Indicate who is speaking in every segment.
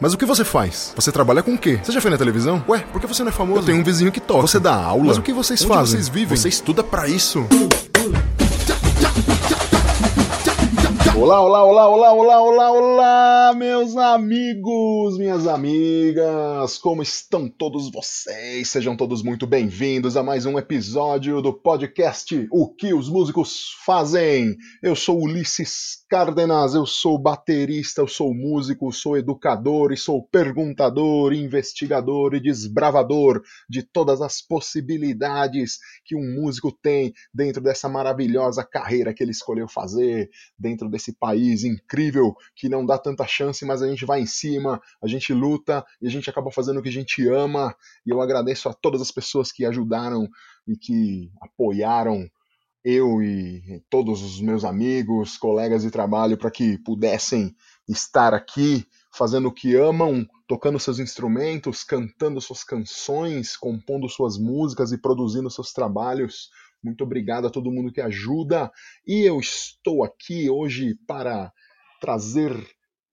Speaker 1: Mas o que você faz? Você trabalha com o quê? Você já foi na televisão? Ué, por que você não é famoso? Eu tenho um vizinho que toca. Você dá aula? Mas o que vocês
Speaker 2: Onde
Speaker 1: fazem?
Speaker 2: vocês vivem?
Speaker 1: Você estuda pra isso?
Speaker 2: Olá, olá, olá, olá, olá, olá, olá, meus amigos, minhas amigas, como estão todos vocês? Sejam todos muito bem-vindos a mais um episódio do podcast O que os músicos fazem. Eu sou Ulisses Cárdenas, eu sou baterista, eu sou músico, sou educador e sou perguntador, investigador e desbravador de todas as possibilidades que um músico tem dentro dessa maravilhosa carreira que ele escolheu fazer, dentro desse país incrível que não dá tanta chance, mas a gente vai em cima, a gente luta e a gente acaba fazendo o que a gente ama. E eu agradeço a todas as pessoas que ajudaram e que apoiaram eu e todos os meus amigos, colegas de trabalho para que pudessem estar aqui fazendo o que amam, tocando seus instrumentos, cantando suas canções, compondo suas músicas e produzindo seus trabalhos. Muito obrigado a todo mundo que ajuda. E eu estou aqui hoje para trazer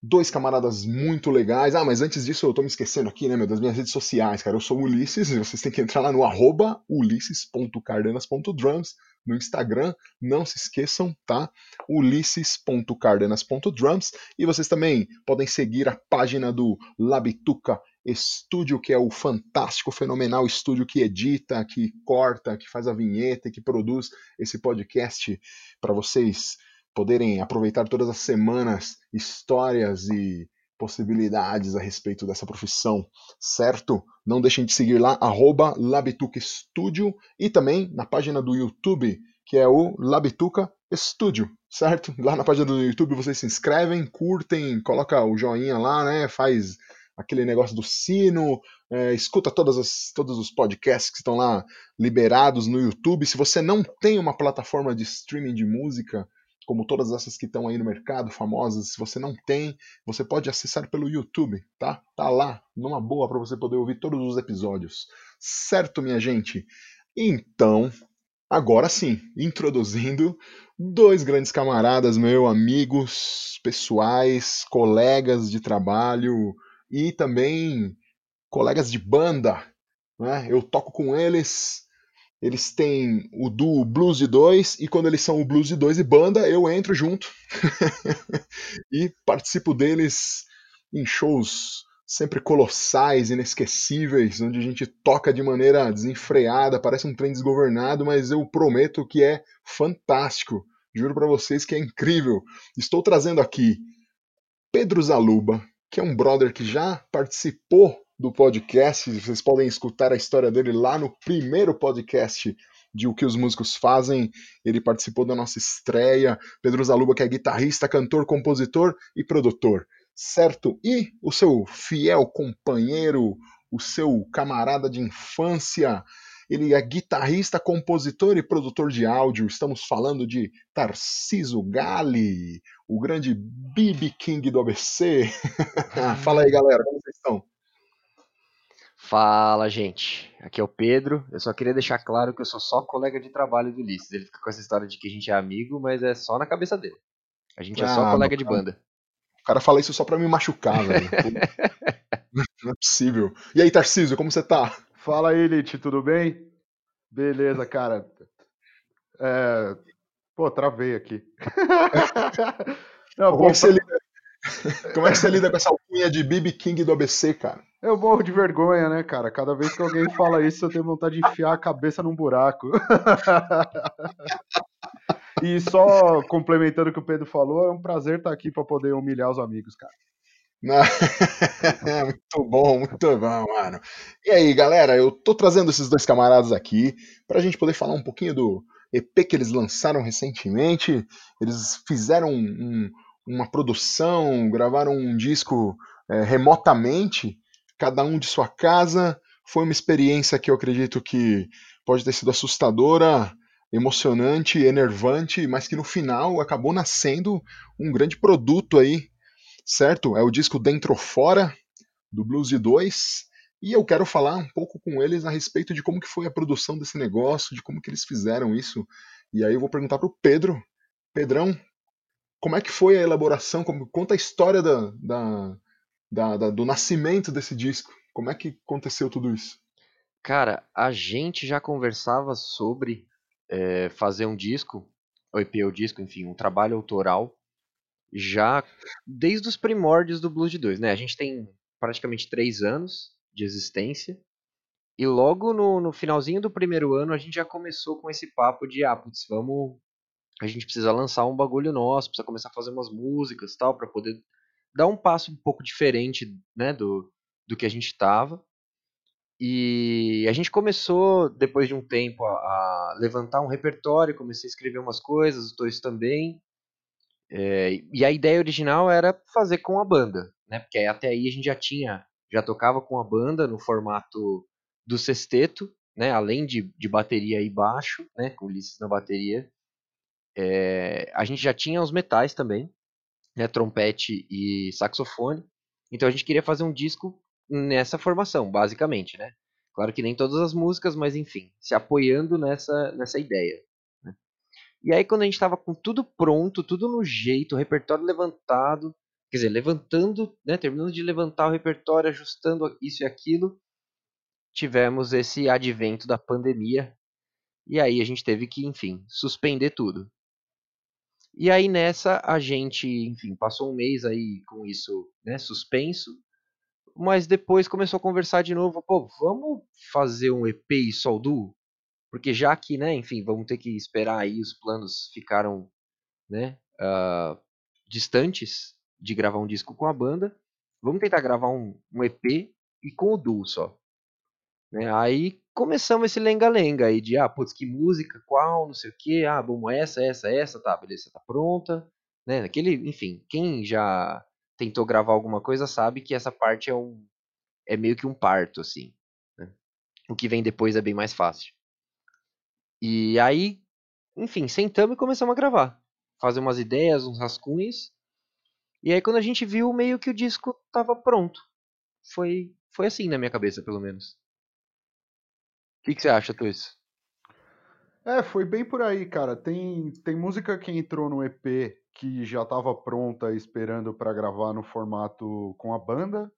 Speaker 2: dois camaradas muito legais. Ah, mas antes disso eu tô me esquecendo aqui, né, meu, das minhas redes sociais, cara. Eu sou o Ulisses, e vocês têm que entrar lá no arroba ulisses.cardenas.drums no Instagram, não se esqueçam, tá? ulisses.cardenas.drums e vocês também podem seguir a página do Labituca Estúdio, que é o fantástico, fenomenal estúdio que edita, que corta, que faz a vinheta que produz esse podcast para vocês poderem aproveitar todas as semanas histórias e possibilidades a respeito dessa profissão, certo? Não deixem de seguir lá, arroba Labituca Studio e também na página do YouTube, que é o Labituca Studio, certo? Lá na página do YouTube vocês se inscrevem, curtem, coloca o joinha lá, né? Faz aquele negócio do sino, é, escuta todas as, todos os podcasts que estão lá liberados no YouTube. Se você não tem uma plataforma de streaming de música, como todas essas que estão aí no mercado, famosas, se você não tem, você pode acessar pelo YouTube, tá? Tá lá, numa boa para você poder ouvir todos os episódios. Certo, minha gente? Então, agora sim, introduzindo dois grandes camaradas, meus amigos pessoais, colegas de trabalho e também colegas de banda, né? Eu toco com eles eles têm o duo Blues de Dois, e quando eles são o Blues de Dois e banda, eu entro junto e participo deles em shows sempre colossais, inesquecíveis, onde a gente toca de maneira desenfreada, parece um trem desgovernado, mas eu prometo que é fantástico. Juro para vocês que é incrível. Estou trazendo aqui Pedro Zaluba, que é um brother que já participou do podcast. Vocês podem escutar a história dele lá no primeiro podcast de O que os músicos fazem. Ele participou da nossa estreia. Pedro Zaluba, que é guitarrista, cantor, compositor e produtor, certo? E o seu fiel companheiro, o seu camarada de infância. Ele é guitarrista, compositor e produtor de áudio. Estamos falando de Tarciso Gali, o grande BB King do ABC. Fala aí, galera, como vocês estão?
Speaker 3: Fala, gente. Aqui é o Pedro. Eu só queria deixar claro que eu sou só colega de trabalho do Ulisses. Ele fica com essa história de que a gente é amigo, mas é só na cabeça dele. A gente é só
Speaker 2: Ah,
Speaker 3: colega de
Speaker 2: cara.
Speaker 3: banda.
Speaker 2: O cara fala isso só pra me machucar, velho. Não é possível. E aí, Tarcísio, como você tá?
Speaker 4: Fala aí, Elite, tudo bem? Beleza, cara. É, Pô, travei aqui. Não,
Speaker 2: Como
Speaker 4: pô,
Speaker 2: é, que você lida... Como é que você lida com essa alcunha de BB King do ABC, cara?
Speaker 4: Eu morro de vergonha, né, cara? Cada vez que alguém fala isso, eu tenho vontade de enfiar a cabeça num buraco. E só complementando o que o Pedro falou, é um prazer estar aqui para poder humilhar os amigos, cara.
Speaker 2: Muito bom, muito bom, mano. E aí, galera, eu tô trazendo esses dois camaradas aqui pra gente poder falar um pouquinho do EP que eles lançaram recentemente. Eles fizeram um- uma produção, gravaram um disco é, remotamente, cada um de sua casa. Foi uma experiência que eu acredito que pode ter sido assustadora, emocionante, enervante, mas que no final acabou nascendo um grande produto aí certo? É o disco Dentro Fora, do Blues de 2, e eu quero falar um pouco com eles a respeito de como que foi a produção desse negócio, de como que eles fizeram isso. E aí eu vou perguntar pro Pedro. Pedrão, como é que foi a elaboração? Como, conta a história da, da, da, da, do nascimento desse disco? Como é que aconteceu tudo isso?
Speaker 3: Cara, a gente já conversava sobre é, fazer um disco, ou EP ou disco, enfim, um trabalho autoral, já desde os primórdios do Blues de 2, né? A gente tem praticamente três anos de existência, e logo no, no finalzinho do primeiro ano a gente já começou com esse papo de, ah, putz, vamos a gente precisa lançar um bagulho nosso, precisa começar a fazer umas músicas tal, para poder dar um passo um pouco diferente, né, do, do que a gente estava. E a gente começou, depois de um tempo, a, a, levantar um repertório, comecei a escrever umas coisas, os dois também. É, e a ideia original era fazer com a banda, né? Porque até aí a gente já tinha, já tocava com a banda no formato do sexteto, né? Além de, de bateria e baixo, né? Com Ulisses na bateria. É, a gente já tinha os metais também, né, trompete e saxofone. Então a gente queria fazer um disco nessa formação, basicamente, né? Claro que nem todas as músicas, mas enfim, se apoiando nessa, nessa ideia. Né? E aí quando a gente estava com tudo pronto, tudo no jeito, o repertório levantado, quer dizer, levantando, né, terminando de levantar o repertório, ajustando isso e aquilo, tivemos esse advento da pandemia. E aí a gente teve que, enfim, suspender tudo. E aí nessa a gente, enfim, passou um mês aí com isso, né, suspenso, mas depois começou a conversar de novo, pô, vamos fazer um EP e só duo? Porque já que, né, enfim, vamos ter que esperar aí, os planos ficaram, né, uh, distantes de gravar um disco com a banda, vamos tentar gravar um, um EP e com o duo só. Né? Aí começamos esse lenga-lenga aí de, ah, putz, que música, qual, não sei o que, ah, bom, essa, essa, essa, tá, beleza, tá pronta, né? Aquele, enfim, quem já tentou gravar alguma coisa sabe que essa parte é um, é meio que um parto, assim. Né? O que vem depois é bem mais fácil. E aí, enfim, sentamos e começamos a gravar. Fazer umas ideias, uns rascunhos. E aí quando a gente viu, meio que o disco tava pronto. Foi, foi assim na minha cabeça, pelo menos. O que, que você acha, Tuis?
Speaker 4: É, foi bem por aí, cara. Tem, tem música que entrou no EP que já estava pronta esperando para gravar no formato com a banda.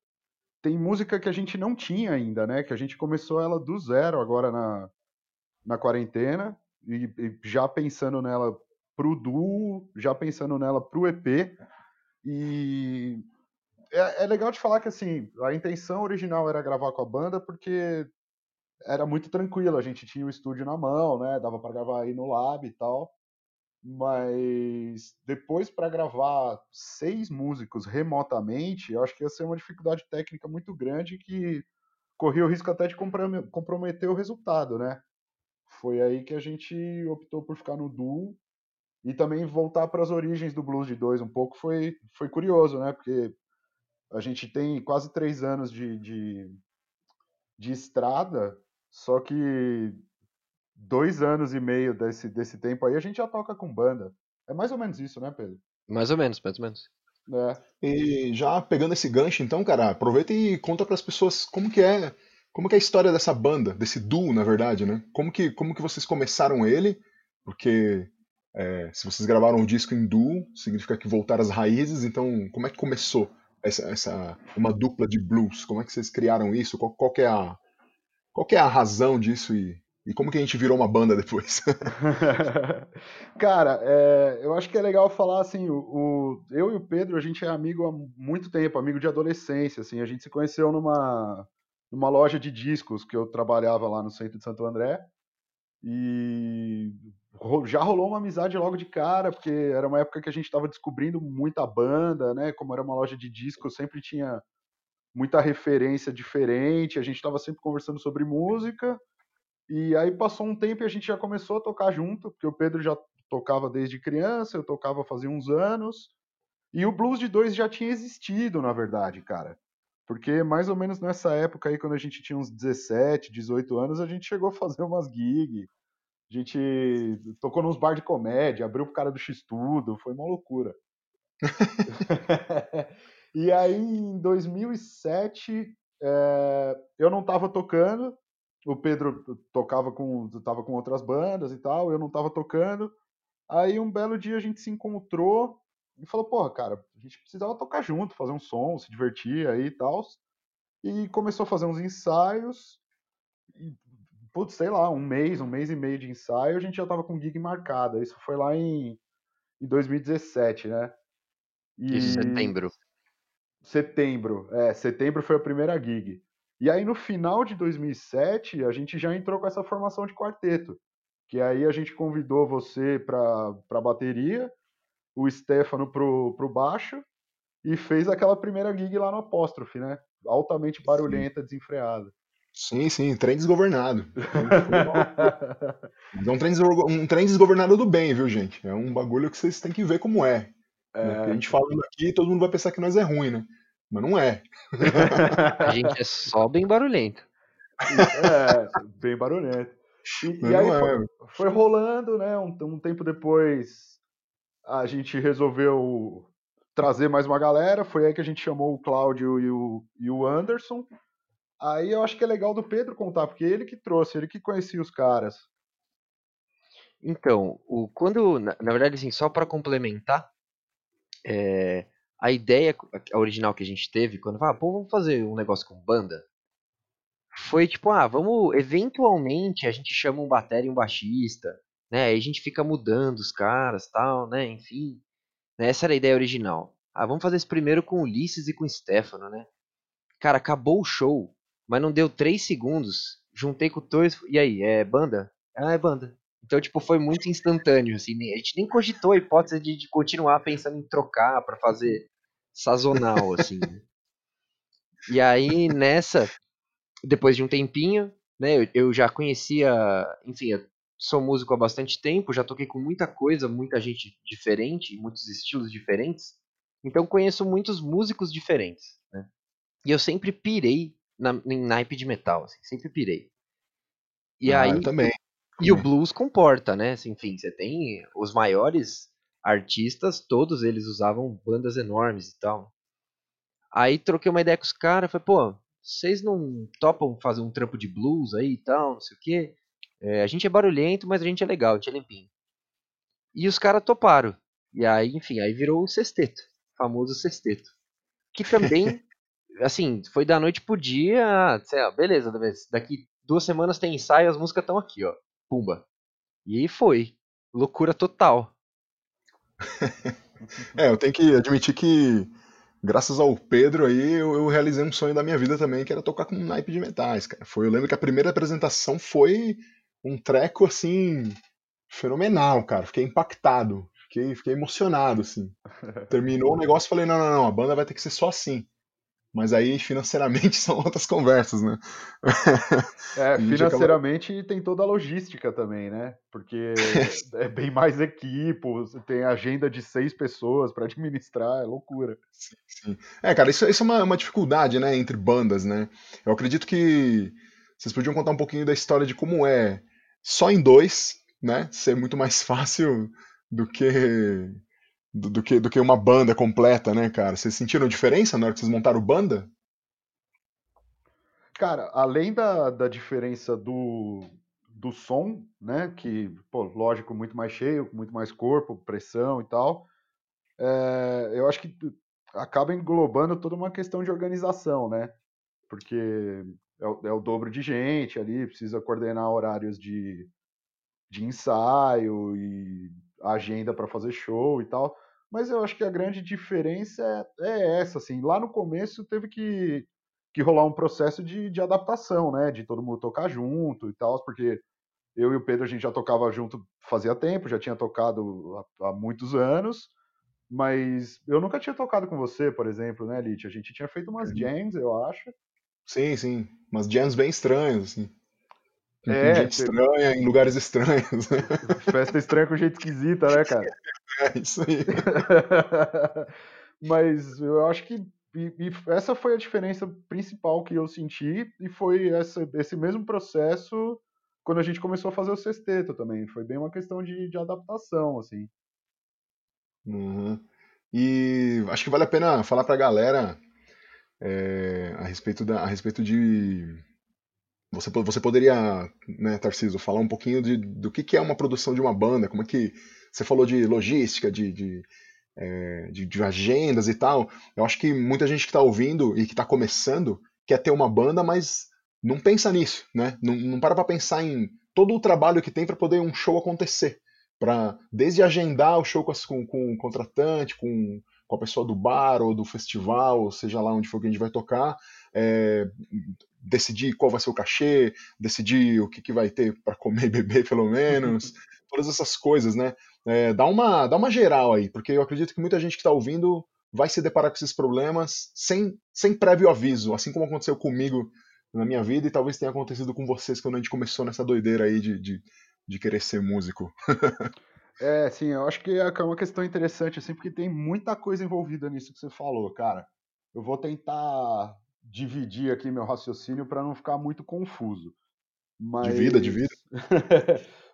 Speaker 4: Tem música que a gente não tinha ainda, né? Que a gente começou ela do zero agora na, na quarentena e, e já pensando nela pro duo, já pensando nela pro EP. E é, é legal de falar que assim, a intenção original era gravar com a banda porque era muito tranquilo, a gente tinha o estúdio na mão, né? Dava para gravar aí no lab e tal. Mas depois para gravar seis músicos remotamente, eu acho que ia ser uma dificuldade técnica muito grande que corria o risco até de comprometer o resultado, né? Foi aí que a gente optou por ficar no duo e também voltar para as origens do blues de dois um pouco foi, foi curioso, né? Porque a gente tem quase três anos de, de, de estrada só que dois anos e meio desse, desse tempo aí a gente já toca com banda. É mais ou menos isso, né, Pedro?
Speaker 3: Mais ou menos, mais ou menos.
Speaker 2: É. E já pegando esse gancho, então, cara, aproveita e conta para as pessoas como que é, como que é a história dessa banda, desse duo, na verdade, né? Como que, como que vocês começaram ele? Porque é, se vocês gravaram um disco em duo, significa que voltaram às raízes. Então, como é que começou essa, essa uma dupla de blues? Como é que vocês criaram isso? Qual, qual que é a, qual que é a razão disso e, e como que a gente virou uma banda depois?
Speaker 4: Cara, é, eu acho que é legal falar assim, o, o, eu e o Pedro, a gente é amigo há muito tempo, amigo de adolescência, assim, a gente se conheceu numa, numa loja de discos que eu trabalhava lá no centro de Santo André, e já rolou uma amizade logo de cara, porque era uma época que a gente estava descobrindo muita banda, né, como era uma loja de discos, sempre tinha muita referência diferente, a gente estava sempre conversando sobre música, e aí passou um tempo e a gente já começou a tocar junto, porque o Pedro já tocava desde criança, eu tocava fazia uns anos, e o Blues de Dois já tinha existido, na verdade, cara. Porque mais ou menos nessa época aí, quando a gente tinha uns 17, 18 anos, a gente chegou a fazer umas gigs, a gente tocou nos bar de comédia, abriu pro cara do X-Tudo, foi uma loucura. E aí, em 2007, é, eu não estava tocando, o Pedro tocava com, tava com outras bandas e tal, eu não estava tocando. Aí, um belo dia, a gente se encontrou e falou, porra, cara, a gente precisava tocar junto, fazer um som, se divertir aí e tal. E começou a fazer uns ensaios. E, putz, sei lá, um mês, um mês e meio de ensaio, a gente já tava com gig marcada. Isso foi lá em, em 2017, né?
Speaker 3: E... Isso, setembro.
Speaker 4: Setembro, é, setembro foi a primeira gig. E aí no final de 2007, a gente já entrou com essa formação de quarteto. Que aí a gente convidou você para a bateria, o Stefano pro, pro baixo e fez aquela primeira gig lá no Apóstrofe, né? Altamente barulhenta, sim. desenfreada.
Speaker 2: Sim, sim, trem desgovernado. é um trem, um trem desgovernado do bem, viu, gente? É um bagulho que vocês têm que ver como é. É... Né? A gente falando aqui, todo mundo vai pensar que nós é ruim, né? Mas não é.
Speaker 3: a gente é só bem barulhento.
Speaker 4: É, bem barulhento. E, e aí é. foi, foi, rolando, né? Um, um tempo depois a gente resolveu trazer mais uma galera. Foi aí que a gente chamou o Cláudio e o, e o Anderson. Aí eu acho que é legal do Pedro contar, porque ele que trouxe, ele que conhecia os caras.
Speaker 3: Então, o, quando, na, na verdade, assim, só para complementar, é, a ideia a original que a gente teve, quando ah, pô, vamos fazer um negócio com banda, foi tipo, ah, vamos, eventualmente a gente chama um bateria e um baixista, né? Aí a gente fica mudando os caras, tal, né? Enfim, né? essa era a ideia original. Ah, vamos fazer esse primeiro com Ulisses e com Stefano, né? Cara, acabou o show, mas não deu três segundos. Juntei com o dois, e aí, é banda? Ah, é banda. Então, tipo, foi muito instantâneo, assim. A gente nem cogitou a hipótese de, de continuar pensando em trocar para fazer sazonal, assim. Né? E aí, nessa, depois de um tempinho, né, eu, eu já conhecia, enfim, sou músico há bastante tempo, já toquei com muita coisa, muita gente diferente, muitos estilos diferentes. Então conheço muitos músicos diferentes, né? E eu sempre pirei na, em naipe de metal, assim, sempre pirei. E
Speaker 2: ah,
Speaker 3: aí
Speaker 2: também.
Speaker 3: E o blues comporta, né? Assim, enfim, você tem os maiores artistas, todos eles usavam bandas enormes e tal. Aí troquei uma ideia com os caras, falei, pô, vocês não topam fazer um trampo de blues aí e tal, não sei o quê? É, a gente é barulhento, mas a gente é legal, a gente é limpinho. E os caras toparam. E aí, enfim, aí virou o sexteto, famoso sexteto. Que também, assim, foi da noite pro dia, sei lá, beleza, daqui duas semanas tem ensaio, as músicas estão aqui, ó. Pumba. E aí foi. Loucura total.
Speaker 2: é, eu tenho que admitir que, graças ao Pedro aí, eu, eu, realizei um sonho da minha vida também, que era tocar com um naipe de metais, cara. Foi, eu lembro que a primeira apresentação foi um treco assim fenomenal, cara. Fiquei impactado, fiquei, fiquei emocionado, assim. Terminou o negócio, falei não, não, não, a banda vai ter que ser só assim. Mas aí financeiramente são outras conversas, né?
Speaker 4: É, financeiramente acaba... tem toda a logística também, né? Porque é bem mais equipe, você tem agenda de seis pessoas para administrar, é loucura.
Speaker 2: Sim, sim. É, cara, isso, isso é uma, uma dificuldade, né, entre bandas, né? Eu acredito que vocês podiam contar um pouquinho da história de como é só em dois, né? Ser muito mais fácil do que do, do, que do que uma banda completa, né, cara? Vocês sentiram diferença na hora que vocês montaram banda?
Speaker 4: Cara, além da, da diferença do, do som, né? Que, pô, lógico, muito mais cheio, muito mais corpo, pressão e tal. É, eu acho que acaba englobando toda uma questão de organização, né? Porque é o, é o dobro de gente ali, precisa coordenar horários de, de ensaio e agenda para fazer show e tal. Mas eu acho que a grande diferença é, é, essa, assim. Lá no começo teve que, que rolar um processo de, de adaptação, né? De todo mundo tocar junto e tal, porque eu e o Pedro a gente já tocava junto fazia tempo, já tinha tocado há, há muitos anos, mas eu nunca tinha tocado com você, por exemplo, né, Lit? A gente tinha feito umas jams, eu acho.
Speaker 2: Sim, sim. Umas jams bem estranhas, assim. É, gente estranha, em lugares estranhos.
Speaker 4: Festa estranha com jeito esquisita, né, cara?
Speaker 2: É, isso aí.
Speaker 4: Mas eu acho que e, e essa foi a diferença principal que eu senti, e foi essa, esse mesmo processo quando a gente começou a fazer o sexteto também. Foi bem uma questão de, de adaptação, assim.
Speaker 2: Uhum. E acho que vale a pena falar pra galera é, a, respeito da, a respeito de você, você poderia, né, Tarciso, falar um pouquinho de, do que, que é uma produção de uma banda, como é que. Você falou de logística, de, de, é, de, de, agendas e tal. Eu acho que muita gente que está ouvindo e que está começando quer ter uma banda, mas não pensa nisso, né? Não, não para para pensar em todo o trabalho que tem para poder um show acontecer. Para desde agendar o show com, com, com o contratante, com, com a pessoa do bar ou do festival, ou seja lá onde for que a gente vai tocar, é, decidir qual vai ser o cachê, decidir o que, que vai ter para comer e beber, pelo menos, todas essas coisas, né? É, dá, uma, dá uma geral aí, porque eu acredito que muita gente que está ouvindo vai se deparar com esses problemas sem, sem prévio aviso, assim como aconteceu comigo na minha vida e talvez tenha acontecido com vocês quando a gente começou nessa doideira aí de, de, de querer ser músico.
Speaker 4: é, sim, eu acho que é, é uma questão interessante, assim, porque tem muita coisa envolvida nisso que você falou, cara. Eu vou tentar dividir aqui meu raciocínio para não ficar muito confuso. Mas...
Speaker 2: Divida, divida.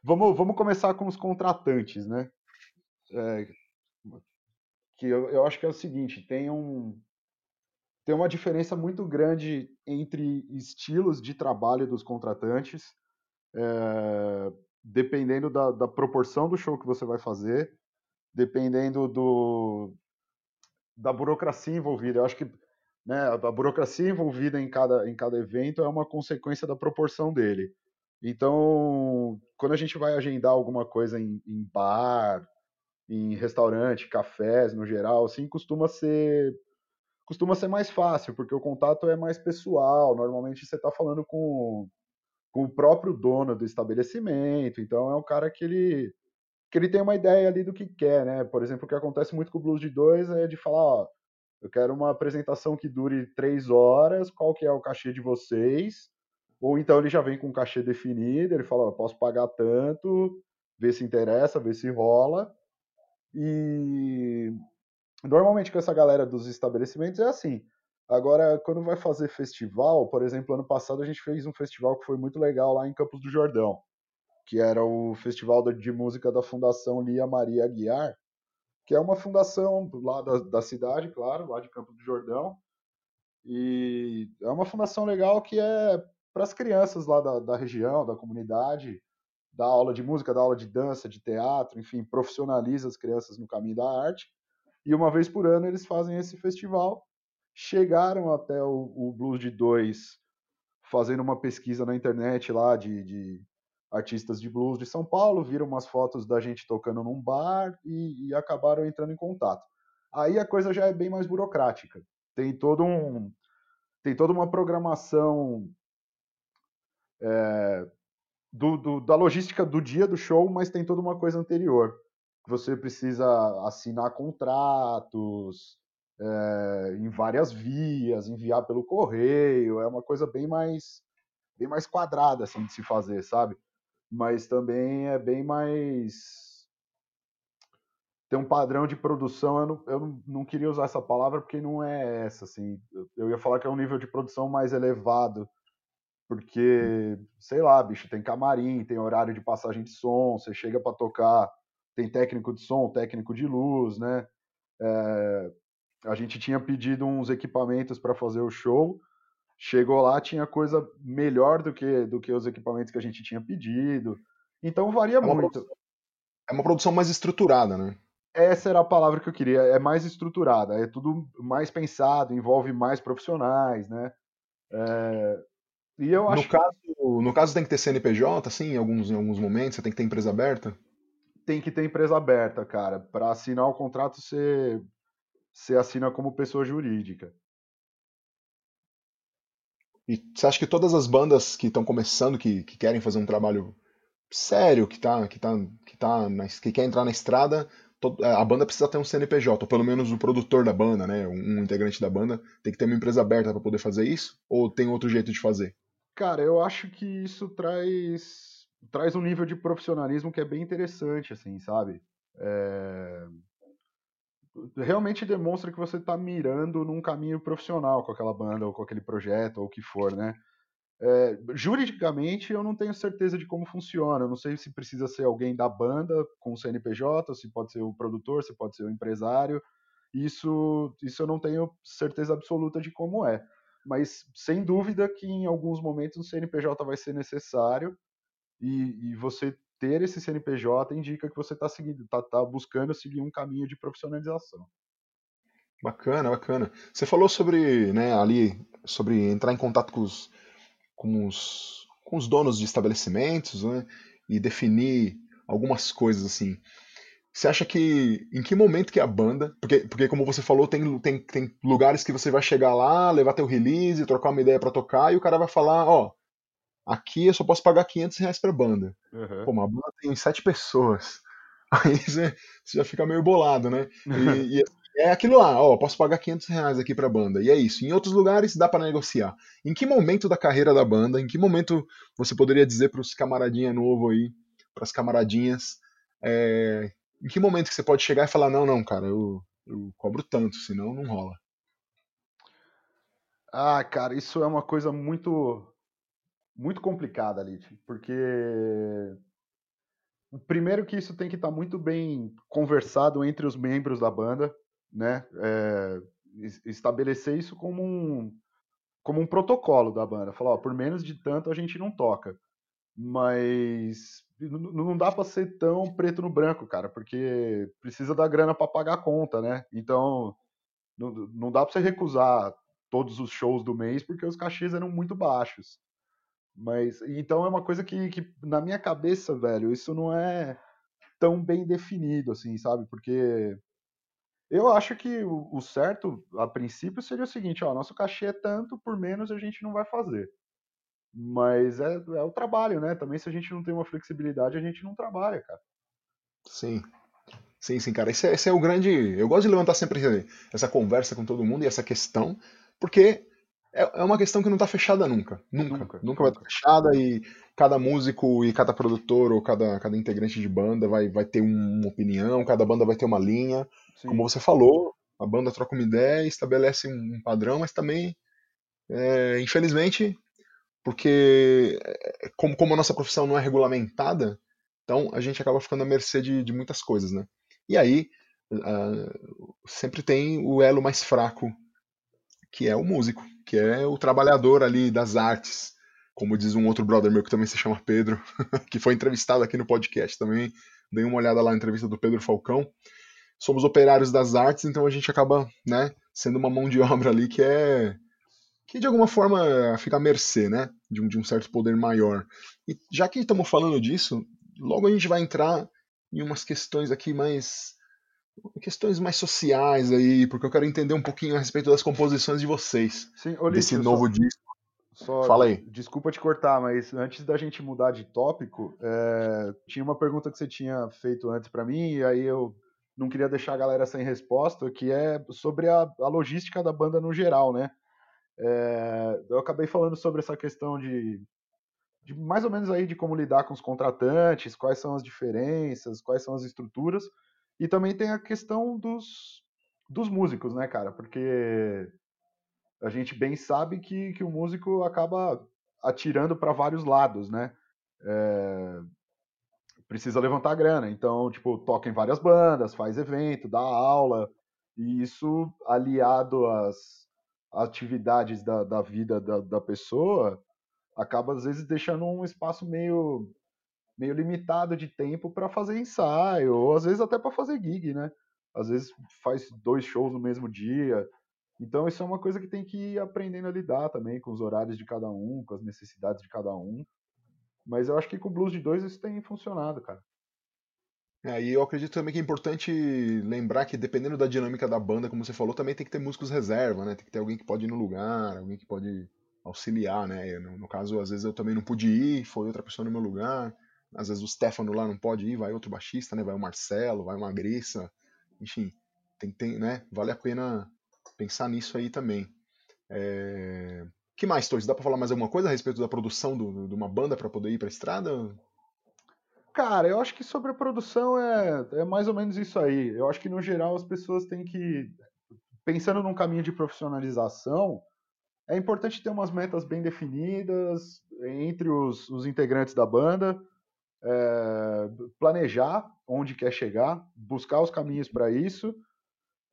Speaker 4: vamos, vamos começar com os contratantes, né? É, que eu, eu acho que é o seguinte, tem um, tem uma diferença muito grande entre estilos de trabalho dos contratantes, é, dependendo da, da, proporção do show que você vai fazer, dependendo do, da burocracia envolvida. Eu acho que né, a burocracia envolvida em cada, em cada evento é uma consequência da proporção dele. Então, quando a gente vai agendar alguma coisa em, em bar, em restaurante, cafés no geral, assim, costuma ser costuma ser mais fácil, porque o contato é mais pessoal. Normalmente você está falando com, com o próprio dono do estabelecimento, então é um cara que ele, que ele tem uma ideia ali do que quer, né? Por exemplo, o que acontece muito com o Blues de dois é de falar, ó, eu quero uma apresentação que dure três horas, qual que é o cachê de vocês? Ou então ele já vem com um cachê definido, ele fala, posso pagar tanto, ver se interessa, ver se rola. E normalmente com essa galera dos estabelecimentos é assim. Agora, quando vai fazer festival, por exemplo, ano passado a gente fez um festival que foi muito legal lá em Campos do Jordão, que era o festival de música da Fundação Lia Maria Aguiar, que é uma fundação lá da, da cidade, claro, lá de Campos do Jordão. E é uma fundação legal que é para as crianças lá da, da região, da comunidade, dá aula de música, dá aula de dança, de teatro, enfim, profissionaliza as crianças no caminho da arte. E uma vez por ano eles fazem esse festival. Chegaram até o, o Blues de Dois fazendo uma pesquisa na internet lá de, de, artistas de blues de São Paulo, viram umas fotos da gente tocando num bar e, e acabaram entrando em contato. Aí a coisa já é bem mais burocrática. Tem todo um tem toda uma programação é, do, do, da logística do dia do show, mas tem toda uma coisa anterior. Você precisa assinar contratos é, em várias vias, enviar pelo correio, é uma coisa bem mais bem mais quadrada assim de se fazer, sabe? Mas também é bem mais tem um padrão de produção, eu não, eu não, não queria usar essa palavra porque não é essa, assim, eu ia falar que é um nível de produção mais elevado porque, sei lá, bicho, tem camarim, tem horário de passagem de som, você chega para tocar, tem técnico de som, técnico de luz, né? É, a gente tinha pedido uns equipamentos para fazer o show, chegou lá, tinha coisa melhor do que, do que os equipamentos que a gente tinha pedido. Então varia é muito.
Speaker 2: Produção, é uma produção mais estruturada, né?
Speaker 4: Essa era a palavra que eu queria, é mais estruturada, é tudo mais pensado, envolve mais profissionais, né? É,
Speaker 2: e eu acho no caso, no caso tem que ter CNPJ, assim, em alguns, em alguns momentos, você tem que ter empresa aberta?
Speaker 4: Tem que ter empresa aberta, cara. Para assinar o contrato, você, você assina como pessoa jurídica.
Speaker 2: E você acha que todas as bandas que estão começando, que, que querem fazer um trabalho sério, que tá, que tá, que tá, na, que quer entrar na estrada, a banda precisa ter um CNPJ, ou pelo menos o produtor da banda, né, um integrante da banda, tem que ter uma empresa aberta para poder fazer isso? Ou tem outro jeito de fazer?
Speaker 4: Cara, eu acho que isso traz traz um nível de profissionalismo que é bem interessante, assim, sabe? É... Realmente demonstra que você está mirando num caminho profissional com aquela banda ou com aquele projeto ou o que for, né? É, juridicamente, eu não tenho certeza de como funciona. Eu não sei se precisa ser alguém da banda com o CNPJ, se pode ser o produtor, se pode ser o empresário. Isso, isso eu não tenho certeza absoluta de como é mas sem dúvida que em alguns momentos o CNPJ vai ser necessário e, e você ter esse CNPJ indica que você está seguindo, tá, tá buscando seguir um caminho de profissionalização.
Speaker 2: Bacana, bacana. Você falou sobre, né, ali, sobre entrar em contato com os, com os, com os donos de estabelecimentos, né, e definir algumas coisas assim. Você acha que em que momento que a banda, porque, porque como você falou, tem, tem, tem lugares que você vai chegar lá, levar teu release, trocar uma ideia para tocar, e o cara vai falar, ó, aqui eu só posso pagar 500 reais pra banda. Uhum. Pô, uma banda tem sete pessoas. Aí você, já fica meio bolado, né? E, e, é aquilo lá, ó, posso pagar 500 reais aqui pra banda. E é isso. Em outros lugares dá para negociar. Em que momento da carreira da banda, em que momento você poderia dizer pros camaradinha novo aí, pras camaradinhas, é, em que momento que você pode chegar e falar, não, não, cara, eu, eu cobro tanto, senão não rola?
Speaker 4: Ah, cara, isso é uma coisa muito muito complicada, Lite, porque primeiro que isso tem que estar tá muito bem conversado entre os membros da banda, né? É, estabelecer isso como um como um protocolo da banda, falar, ó, por menos de tanto a gente não toca. Mas não dá para ser tão preto no branco, cara, porque precisa da grana para pagar a conta, né? Então, não, não dá para você recusar todos os shows do mês porque os cachês eram muito baixos. Mas então é uma coisa que, que na minha cabeça, velho, isso não é tão bem definido assim, sabe? Porque eu acho que o, certo, a princípio, seria o seguinte, ó, nosso cachê é tanto, por menos a gente não vai fazer. Mas é, é o trabalho, né? Também se a gente não tem uma flexibilidade, a gente não trabalha, cara.
Speaker 2: Sim. Sim, sim, cara. Esse é, esse é o grande. Eu gosto de levantar sempre essa conversa com todo mundo e essa questão, porque é, é uma questão que não está fechada nunca. Nunca. Nunca, nunca vai estar fechada e cada músico e cada produtor ou cada, cada integrante de banda vai, vai ter uma opinião, cada banda vai ter uma linha. Sim. Como você falou, a banda troca uma ideia, estabelece um padrão, mas também, é, infelizmente, porque é, como, como a nossa profissão não é regulamentada, então a gente acaba ficando à mercê de, de muitas coisas, né? E aí, uh, sempre tem o elo mais fraco, que é o músico que é o trabalhador ali das artes, como diz um outro brother meu que também se chama Pedro, que foi entrevistado aqui no podcast também. Dei uma olhada lá na entrevista do Pedro Falcão. Somos operários das artes, então a gente acaba, né, sendo uma mão de obra ali que é que de alguma forma fica à mercê, né, de um, de um certo poder maior. E já que estamos falando disso, logo a gente vai entrar em umas questões aqui mais questões mais sociais aí, porque eu quero entender um pouquinho a respeito das composições de vocês.
Speaker 4: Sim,
Speaker 2: desse novo
Speaker 4: só,
Speaker 2: disco.
Speaker 4: Só,
Speaker 2: Fala aí.
Speaker 4: Desculpa te cortar, mas antes da gente mudar de tópico, é, tinha uma pergunta que você tinha feito antes para mim, e aí eu não queria deixar a galera sem resposta, que é sobre a, a logística da banda no geral, né? É, eu acabei falando sobre essa questão de, de mais ou menos aí de como lidar com os contratantes, quais são as diferenças, quais são as estruturas. E também tem a questão dos, dos músicos, né, cara? Porque a gente bem sabe que, que o músico acaba atirando para vários lados, né? É, precisa levantar grana, então, tipo, toca em várias bandas, faz evento, dá aula, e isso aliado às atividades da, da vida da, da pessoa acaba às vezes deixando um espaço meio meio limitado de tempo para fazer ensaio, ou às vezes até para fazer gig, né? Às vezes faz dois shows no mesmo dia. Então isso é uma coisa que tem que ir aprendendo a lidar também com os horários de cada um, com as necessidades de cada um. Mas eu acho que com o blues de dois isso tem funcionado, cara.
Speaker 2: É, e eu acredito também que é importante lembrar que dependendo da dinâmica da banda, como você falou, também tem que ter músicos reserva, né? Tem que ter alguém que pode ir no lugar, alguém que pode auxiliar, né? No, no caso, às vezes eu também não pude ir, foi outra pessoa no meu lugar às vezes o Stefano lá não pode ir, vai outro baixista, né? Vai o Marcelo, vai uma Grissa, enfim, tem, tem, né? Vale a pena pensar nisso aí também. É... que mais, Torres? Dá para falar mais alguma coisa a respeito da produção do, de uma banda para poder ir para estrada?
Speaker 4: Cara, eu acho que sobre a produção é, é mais ou menos isso aí. Eu acho que no geral as pessoas têm que, pensando num caminho de profissionalização, é importante ter umas metas bem definidas entre os, os integrantes da banda é, planejar onde quer chegar, buscar os caminhos para isso,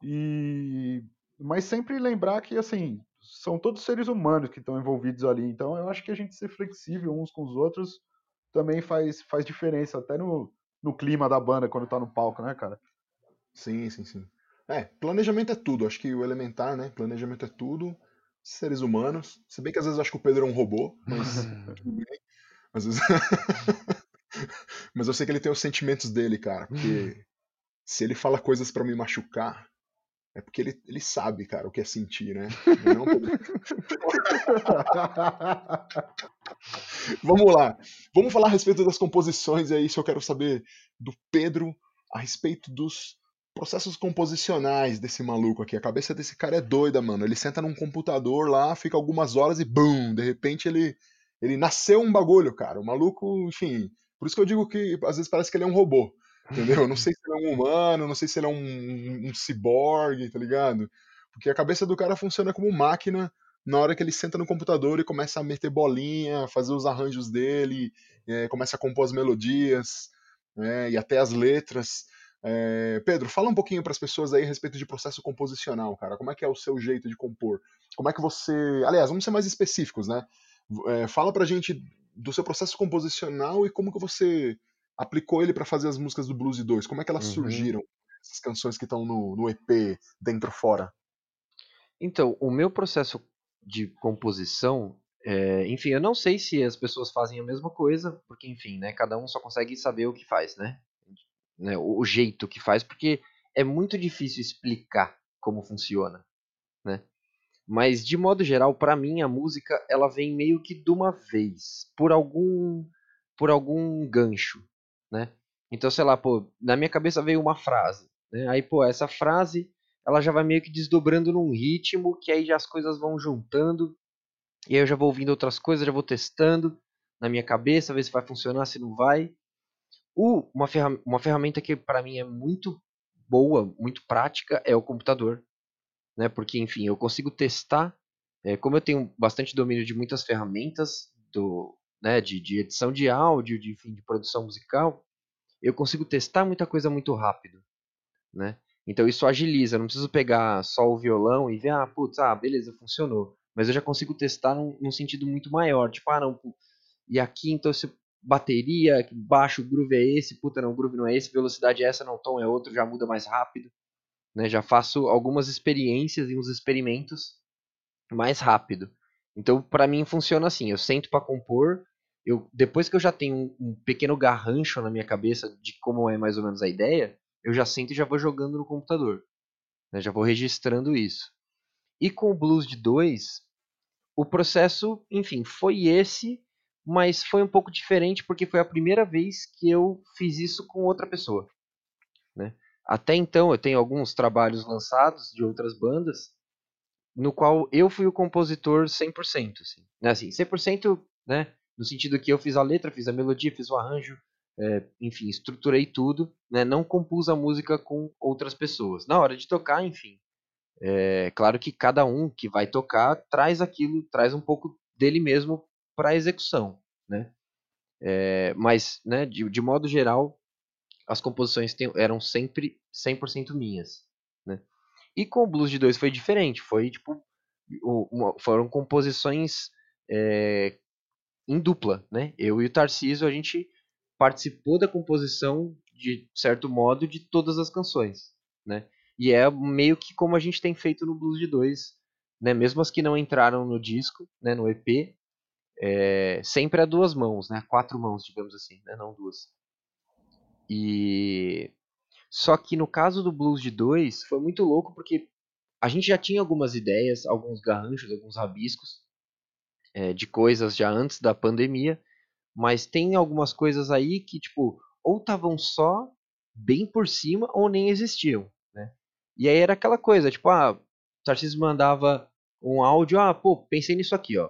Speaker 4: e mas sempre lembrar que assim são todos seres humanos que estão envolvidos ali. Então eu acho que a gente ser flexível uns com os outros também faz, faz diferença, até no, no clima da banda quando tá no palco, né, cara?
Speaker 2: Sim, sim, sim. É, planejamento é tudo. Acho que o elementar, né? Planejamento é tudo. Seres humanos. Se bem que às vezes eu acho que o Pedro é um robô, mas bem. Às vezes... mas eu sei que ele tem os sentimentos dele, cara. Porque se ele fala coisas para me machucar, é porque ele, ele sabe, cara, o que é sentir, né? Não... Vamos lá. Vamos falar a respeito das composições, é isso eu quero saber do Pedro a respeito dos processos composicionais desse maluco aqui. A cabeça desse cara é doida, mano. Ele senta num computador lá, fica algumas horas e bum, de repente ele ele nasceu um bagulho, cara. O maluco, enfim, por isso que eu digo que às vezes parece que ele é um robô. Entendeu? Eu não sei se ele é um humano, não sei se ele é um, um ciborgue, tá ligado? Porque a cabeça do cara funciona como máquina na hora que ele senta no computador e começa a meter bolinha, fazer os arranjos dele, é, começa a compor as melodias é, e até as letras. É, Pedro, fala um pouquinho para as pessoas aí a respeito de processo composicional, cara. Como é que é o seu jeito de compor? Como é que você. Aliás, vamos ser mais específicos, né? É, fala pra gente do seu processo composicional e como que você aplicou ele para fazer as músicas do Blues 2. Como é que elas uhum. surgiram? Essas canções que estão no, no EP, dentro fora?
Speaker 3: Então, o meu processo de composição, é, enfim, eu não sei se as pessoas fazem a mesma coisa, porque, enfim, né, cada um só consegue saber o que faz, né? né o, o jeito que faz, porque é muito difícil explicar como funciona, né? Mas de modo geral, para mim a música ela vem meio que de uma vez, por algum por algum gancho, né? Então, sei lá, pô, na minha cabeça veio uma frase, né? Aí, pô, essa frase ela já vai meio que desdobrando num ritmo que aí já as coisas vão juntando. E aí eu já vou ouvindo outras coisas, já vou testando na minha cabeça, ver se vai funcionar, se não vai. Uh, uma, ferram uma ferramenta que para mim é muito boa, muito prática, é o computador. Né? Porque, enfim, eu consigo testar. É, como eu tenho bastante domínio de muitas ferramentas do, né, de, de edição de áudio, de, enfim, de produção musical, eu consigo testar muita coisa muito rápido. Né? Então isso agiliza, não preciso pegar só o violão e ver, ah, putz, ah, beleza, funcionou. Mas eu já consigo testar num, num sentido muito maior. Tipo, ah, não, e aqui então se bateria, baixo, groove é esse, puta, não, groove não é esse, velocidade é essa, não, tom é outro, já muda mais rápido. Né? Já faço algumas experiências e uns experimentos mais rápido. Então, para mim funciona assim, eu sento para compor, eu depois que eu já tenho um, um pequeno garrancho na minha cabeça de como é mais ou menos a ideia, eu já sento e já vou jogando no computador. Né? Já vou registrando isso. E com o Blues de 2, o processo, enfim, foi esse, mas foi um pouco diferente porque foi a primeira vez que eu fiz isso com outra pessoa. Até então eu tenho alguns trabalhos lançados de outras bandas, no qual eu fui o compositor 100%. Assim, né? assim 100% né? no sentido que eu fiz a letra, fiz a melodia, fiz o arranjo, é, enfim, estruturei tudo, né? Não compus a música com outras pessoas. Na hora de tocar, enfim, é claro que cada um que vai tocar traz aquilo, traz um pouco dele mesmo para a execução, né? É, mas, né, de, de modo geral, as composições tem, eram sempre 100% minhas, né? E com o Blues de 2 foi diferente, foi tipo uma, foram composições é, em dupla, né? Eu e o Tarcísio a gente participou da composição de certo modo de todas as canções, né? E é meio que como a gente tem feito no Blues de 2, né? Mesmo as que não entraram no disco, né, no EP, é, sempre a duas mãos, né? Quatro mãos, digamos assim, né? Não duas. E só que no caso do Blues de 2 foi muito louco porque a gente já tinha algumas ideias, alguns garranchos, alguns rabiscos é, de coisas já antes da pandemia, mas tem algumas coisas aí que, tipo, ou estavam só bem por cima ou nem existiam, né? E aí era aquela coisa, tipo, ah, Tarcísio mandava um áudio, ah, pô, pensei nisso aqui, ó.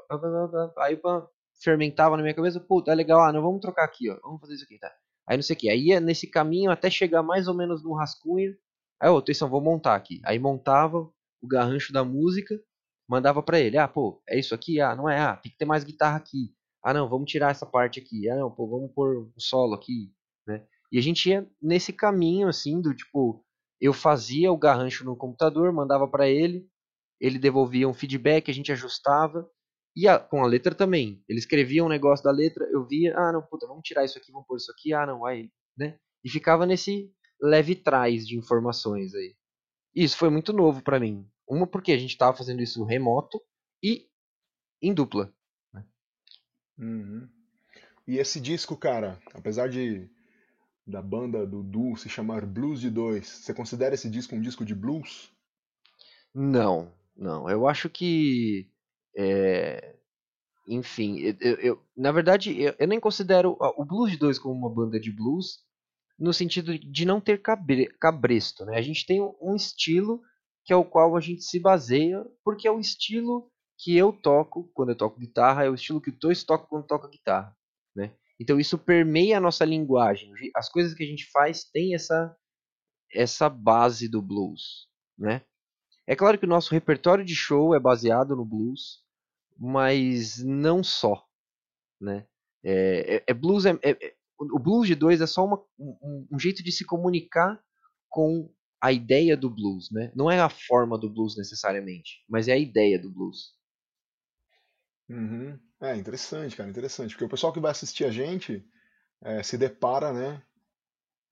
Speaker 3: Aí fermentava na minha cabeça, pô, tá legal, ah, não vamos trocar aqui, ó. Vamos fazer isso aqui, tá? Aí não sei o que. Aí ia nesse caminho até chegar mais ou menos no rascunho. Aí, ô, atenção, vou montar aqui. Aí montava o garrancho da música, mandava para ele, ah, pô, é isso aqui? Ah, não é, ah, tem que ter mais guitarra aqui. Ah, não, vamos tirar essa parte aqui. Ah, não, pô, vamos pôr um solo aqui, né? E a gente ia nesse caminho, assim, do tipo, eu fazia o garrancho no computador, mandava para ele, ele devolvia um feedback, a gente ajustava, E a, com a letra também. Ele escrevia um negócio da letra, eu via, ah, não, puta, vamos tirar isso aqui, vamos pôr isso aqui, ah, não, aí, né? E ficava nesse leve trás de informações aí. E isso foi muito novo para mim. Uma porque a gente estava fazendo isso remoto e em dupla. Né?
Speaker 2: Uhum. E esse disco, cara, apesar de da banda do Du se chamar Blues de Dois, você considera esse disco um disco de blues?
Speaker 3: Não, não. Eu acho que. É... Enfim, eu, eu, na verdade, eu, eu nem considero o Blues de Dois como uma banda de blues, no sentido de não ter cabre, cabresto. Né? A gente tem um estilo que é o qual a gente se baseia, porque é o estilo que eu toco quando eu toco guitarra, é o estilo que o Toys toca quando toca guitarra. Né? Então isso permeia a nossa linguagem. As coisas que a gente faz têm essa, essa base do blues. Né? É claro que o nosso repertório de show é baseado no blues, mas não só, né? É, é, é blues é, é, é o blues de dois é só uma, um, um, jeito de se comunicar com a ideia do blues, né? Não é a forma do blues necessariamente, mas é a ideia do blues.
Speaker 2: Uhum. É interessante, cara, interessante, porque o pessoal que vai assistir a gente é, se depara, né?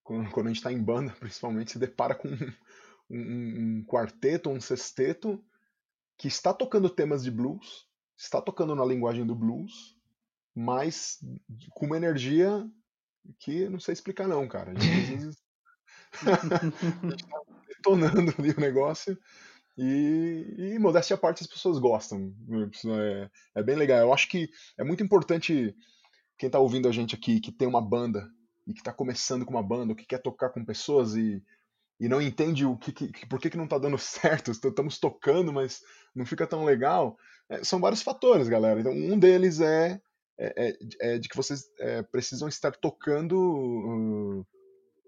Speaker 2: Quando, a gente está em banda, principalmente, se depara com um, um quarteto ou um sexteto que está tocando temas de blues, está tocando na linguagem do blues, mas com uma energia que não sei explicar não, cara. A gente, às vezes a gente tá detonando ali o negócio e, e modéstia à parte as pessoas gostam. É, é, bem legal. Eu acho que é muito importante quem está ouvindo a gente aqui que tem uma banda e que está começando com uma banda, ou que quer tocar com pessoas e e não entende o que, que por que, que não está dando certo, estamos tocando, mas não fica tão legal, é, são vários fatores, galera. Então, um deles é, é, é, é de que vocês é, precisam estar tocando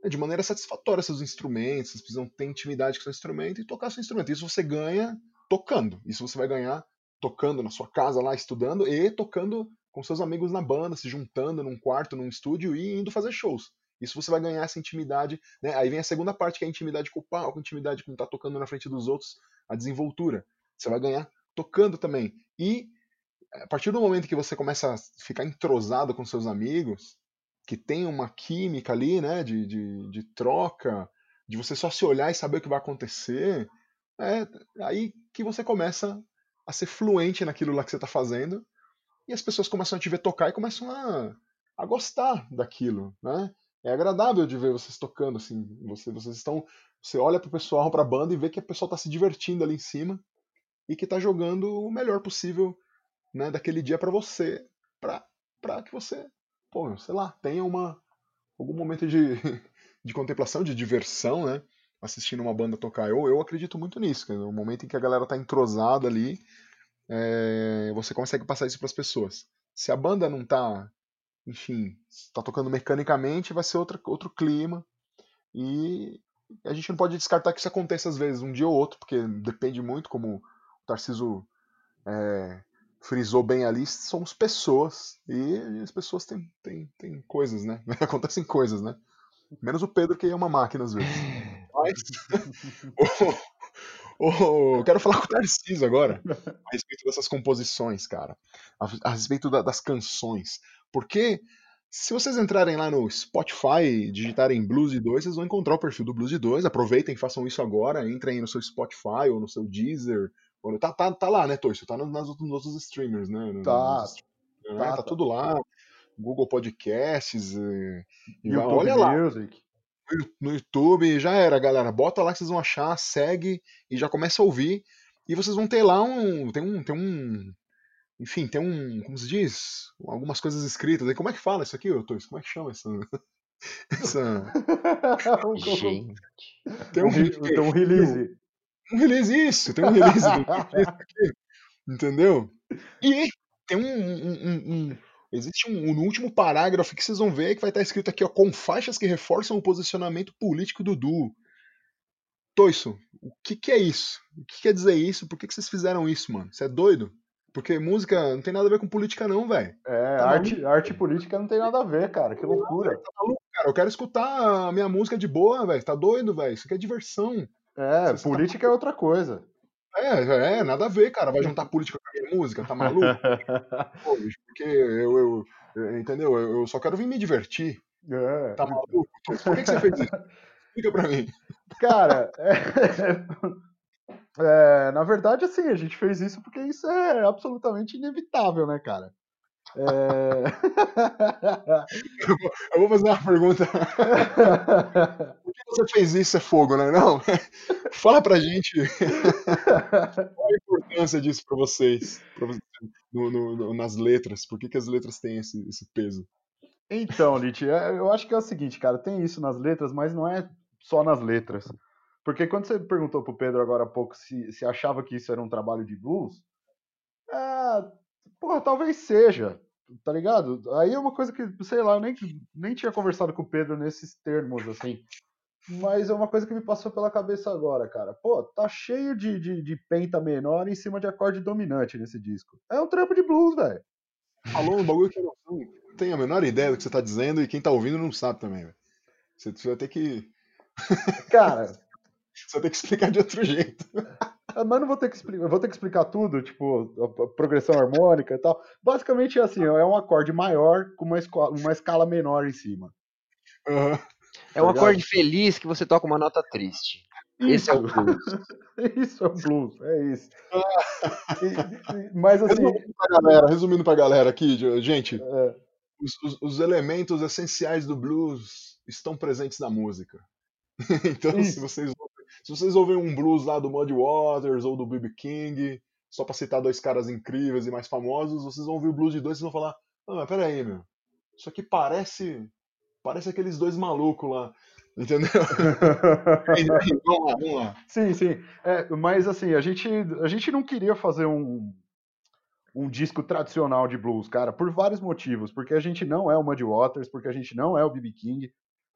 Speaker 2: uh, de maneira satisfatória seus instrumentos, vocês precisam ter intimidade com seu instrumento e tocar seu instrumento. Isso você ganha tocando, isso você vai ganhar tocando na sua casa lá, estudando e tocando com seus amigos na banda, se juntando num quarto, num estúdio e indo fazer shows. Isso você vai ganhar essa intimidade, né? Aí vem a segunda parte, que é a intimidade com o palco, intimidade com estar tá tocando na frente dos outros, a desenvoltura. Você vai ganhar tocando também. E a partir do momento que você começa a ficar entrosado com seus amigos, que tem uma química ali, né, de, de, de troca, de você só se olhar e saber o que vai acontecer, é aí que você começa a ser fluente naquilo lá que você está fazendo, e as pessoas começam a te ver tocar e começam a, a gostar daquilo, né? É agradável de ver vocês tocando, assim, você, vocês estão, você olha pro pessoal, pra banda e vê que o pessoal tá se divertindo ali em cima e que tá jogando o melhor possível, né, daquele dia para você, pra, pra que você, pô, sei lá, tenha uma, algum momento de, de contemplação, de diversão, né, assistindo uma banda tocar. Eu, eu acredito muito nisso, no momento em que a galera tá entrosada ali, é, você consegue passar isso para as pessoas. Se a banda não tá enfim, está tocando mecanicamente, vai ser outra, outro clima. E a gente não pode descartar que isso aconteça às vezes, um dia ou outro, porque depende muito, como o Tarciso é, frisou bem ali, somos pessoas. E as pessoas têm, têm, têm coisas, né? Acontecem coisas, né? Menos o Pedro, que é uma máquina às vezes. Mas. Oh, quero falar com o Tarcísio agora a respeito dessas composições, cara. A, a respeito da, das canções. Porque se vocês entrarem lá no Spotify e digitarem Blues de 2, vocês vão encontrar o perfil do Blues de 2. Aproveitem, façam isso agora. Entrem no seu Spotify ou no seu Deezer. Ou... Tá, tá, tá lá, né, Toiço? Tá nos, nos outros streamers, né?
Speaker 4: Tá.
Speaker 2: Nos, né? tá, tá, tudo lá. Google Podcasts. E,
Speaker 4: YouTube olha lá. Music.
Speaker 2: No YouTube, já era, galera. Bota lá que vocês vão achar, segue e já começa a ouvir. E vocês vão ter lá um. Tem um, tem um enfim, tem um. Como se diz? Algumas coisas escritas. Como é que fala isso aqui, Tois? Como é que chama essa. essa...
Speaker 3: Gente.
Speaker 4: Tem um, tem um release.
Speaker 2: Um release, isso. Tem um release. Entendeu? E tem um. um, um existe um, no último parágrafo que vocês vão ver que vai estar escrito aqui, ó, com faixas que reforçam o posicionamento político do duo. Toiço, o que, que é isso? O que quer dizer isso? Por que, que vocês fizeram isso, mano? Você é doido? Porque música não tem nada a ver com política, não, velho.
Speaker 4: É, tá arte, arte e política não tem nada a ver, cara. Que loucura.
Speaker 2: Tá maluco, cara. Eu quero escutar a minha música de boa, velho. Tá doido, velho. Isso aqui é diversão.
Speaker 4: É, Você política tá... é outra coisa.
Speaker 2: É, é, nada a ver, cara. Vai juntar política música, tá maluco? Pô, bicho, porque eu, eu, eu- entendeu? Eu, eu só quero vir me divertir.
Speaker 4: É.
Speaker 2: Tá maluco? Por que, que você fez isso? Explica pra mim.
Speaker 4: Cara, é- é, na verdade, assim, a gente fez isso porque isso é absolutamente inevitável, né, cara? É...
Speaker 2: Eu vou fazer uma pergunta. Por que você fez isso é fogo, né? Não? Fala pra gente qual a importância disso pra vocês, pra você- no- no- no- nas letras. Por que, que as letras têm esse, esse peso?
Speaker 4: Então, Lit, é- eu acho que é o seguinte, cara, tem isso nas letras, mas não é só nas letras. Porque quando você perguntou pro Pedro agora há pouco se, se achava que isso era um trabalho de blues, é, porra, talvez seja, tá ligado? Aí é uma coisa que, sei lá, eu nem, nem tinha conversado com o Pedro nesses termos, assim. Mas é uma coisa que me passou pela cabeça agora, cara. Pô, tá cheio de, de, de penta menor em cima de acorde dominante nesse disco. É um trampo de blues, velho.
Speaker 2: Falou um bagulho que eu não tenho a menor ideia do que você tá dizendo e quem tá ouvindo não sabe também, velho. Você, vai ter que.
Speaker 4: Cara,
Speaker 2: Você vai ter que explicar de outro jeito.
Speaker 4: Ah, Mas não vou ter que explicar, vou ter que explicar tudo, tipo, a, progressão harmônica e tal. Basicamente é assim, é um acorde maior com uma, uma escala menor em cima.
Speaker 2: Aham.
Speaker 3: É um acorde feliz que você toca uma nota triste. Esse é o blues.
Speaker 4: Isso é o blues, é isso. Mas assim,
Speaker 2: Resumindo pra galera, resumindo pra galera aqui, gente,
Speaker 4: é,
Speaker 2: os, os- os elementos essenciais do blues estão presentes na música. então, se vocês, ouvem- se vocês ouvem um blues lá do Muddy Waters ou do B.B. King, só pra citar dois caras incríveis e mais famosos, vocês vão ouvir o blues de dois e vão falar: Ah, mas peraí, meu, isso aqui parece. Parece aqueles dois malucos lá. Entendeu? vamos lá, vamos lá.
Speaker 4: sim, sim. É, mas assim, a gente, a gente não queria fazer um, um disco tradicional de blues, cara, por vários motivos. Porque a gente não é o Muddy Waters, porque a gente não é o B.B. King.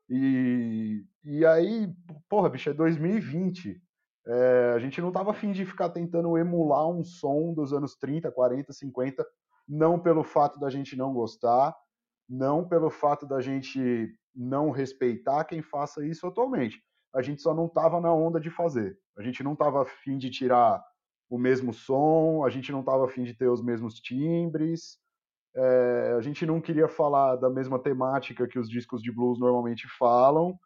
Speaker 4: E, e aí, porra, bicho, é 2020. É, a gente não tava afim de ficar tentando emular um som dos anos 30, 40, 50, não pelo fato da gente não gostar, não pelo fato da gente não respeitar quem faça isso atualmente. A gente só não tava na onda de fazer. A gente não tava afim de tirar o mesmo som, a gente não tava afim de ter os mesmos timbres, é, a gente não queria falar da mesma temática que os discos de blues normalmente falam.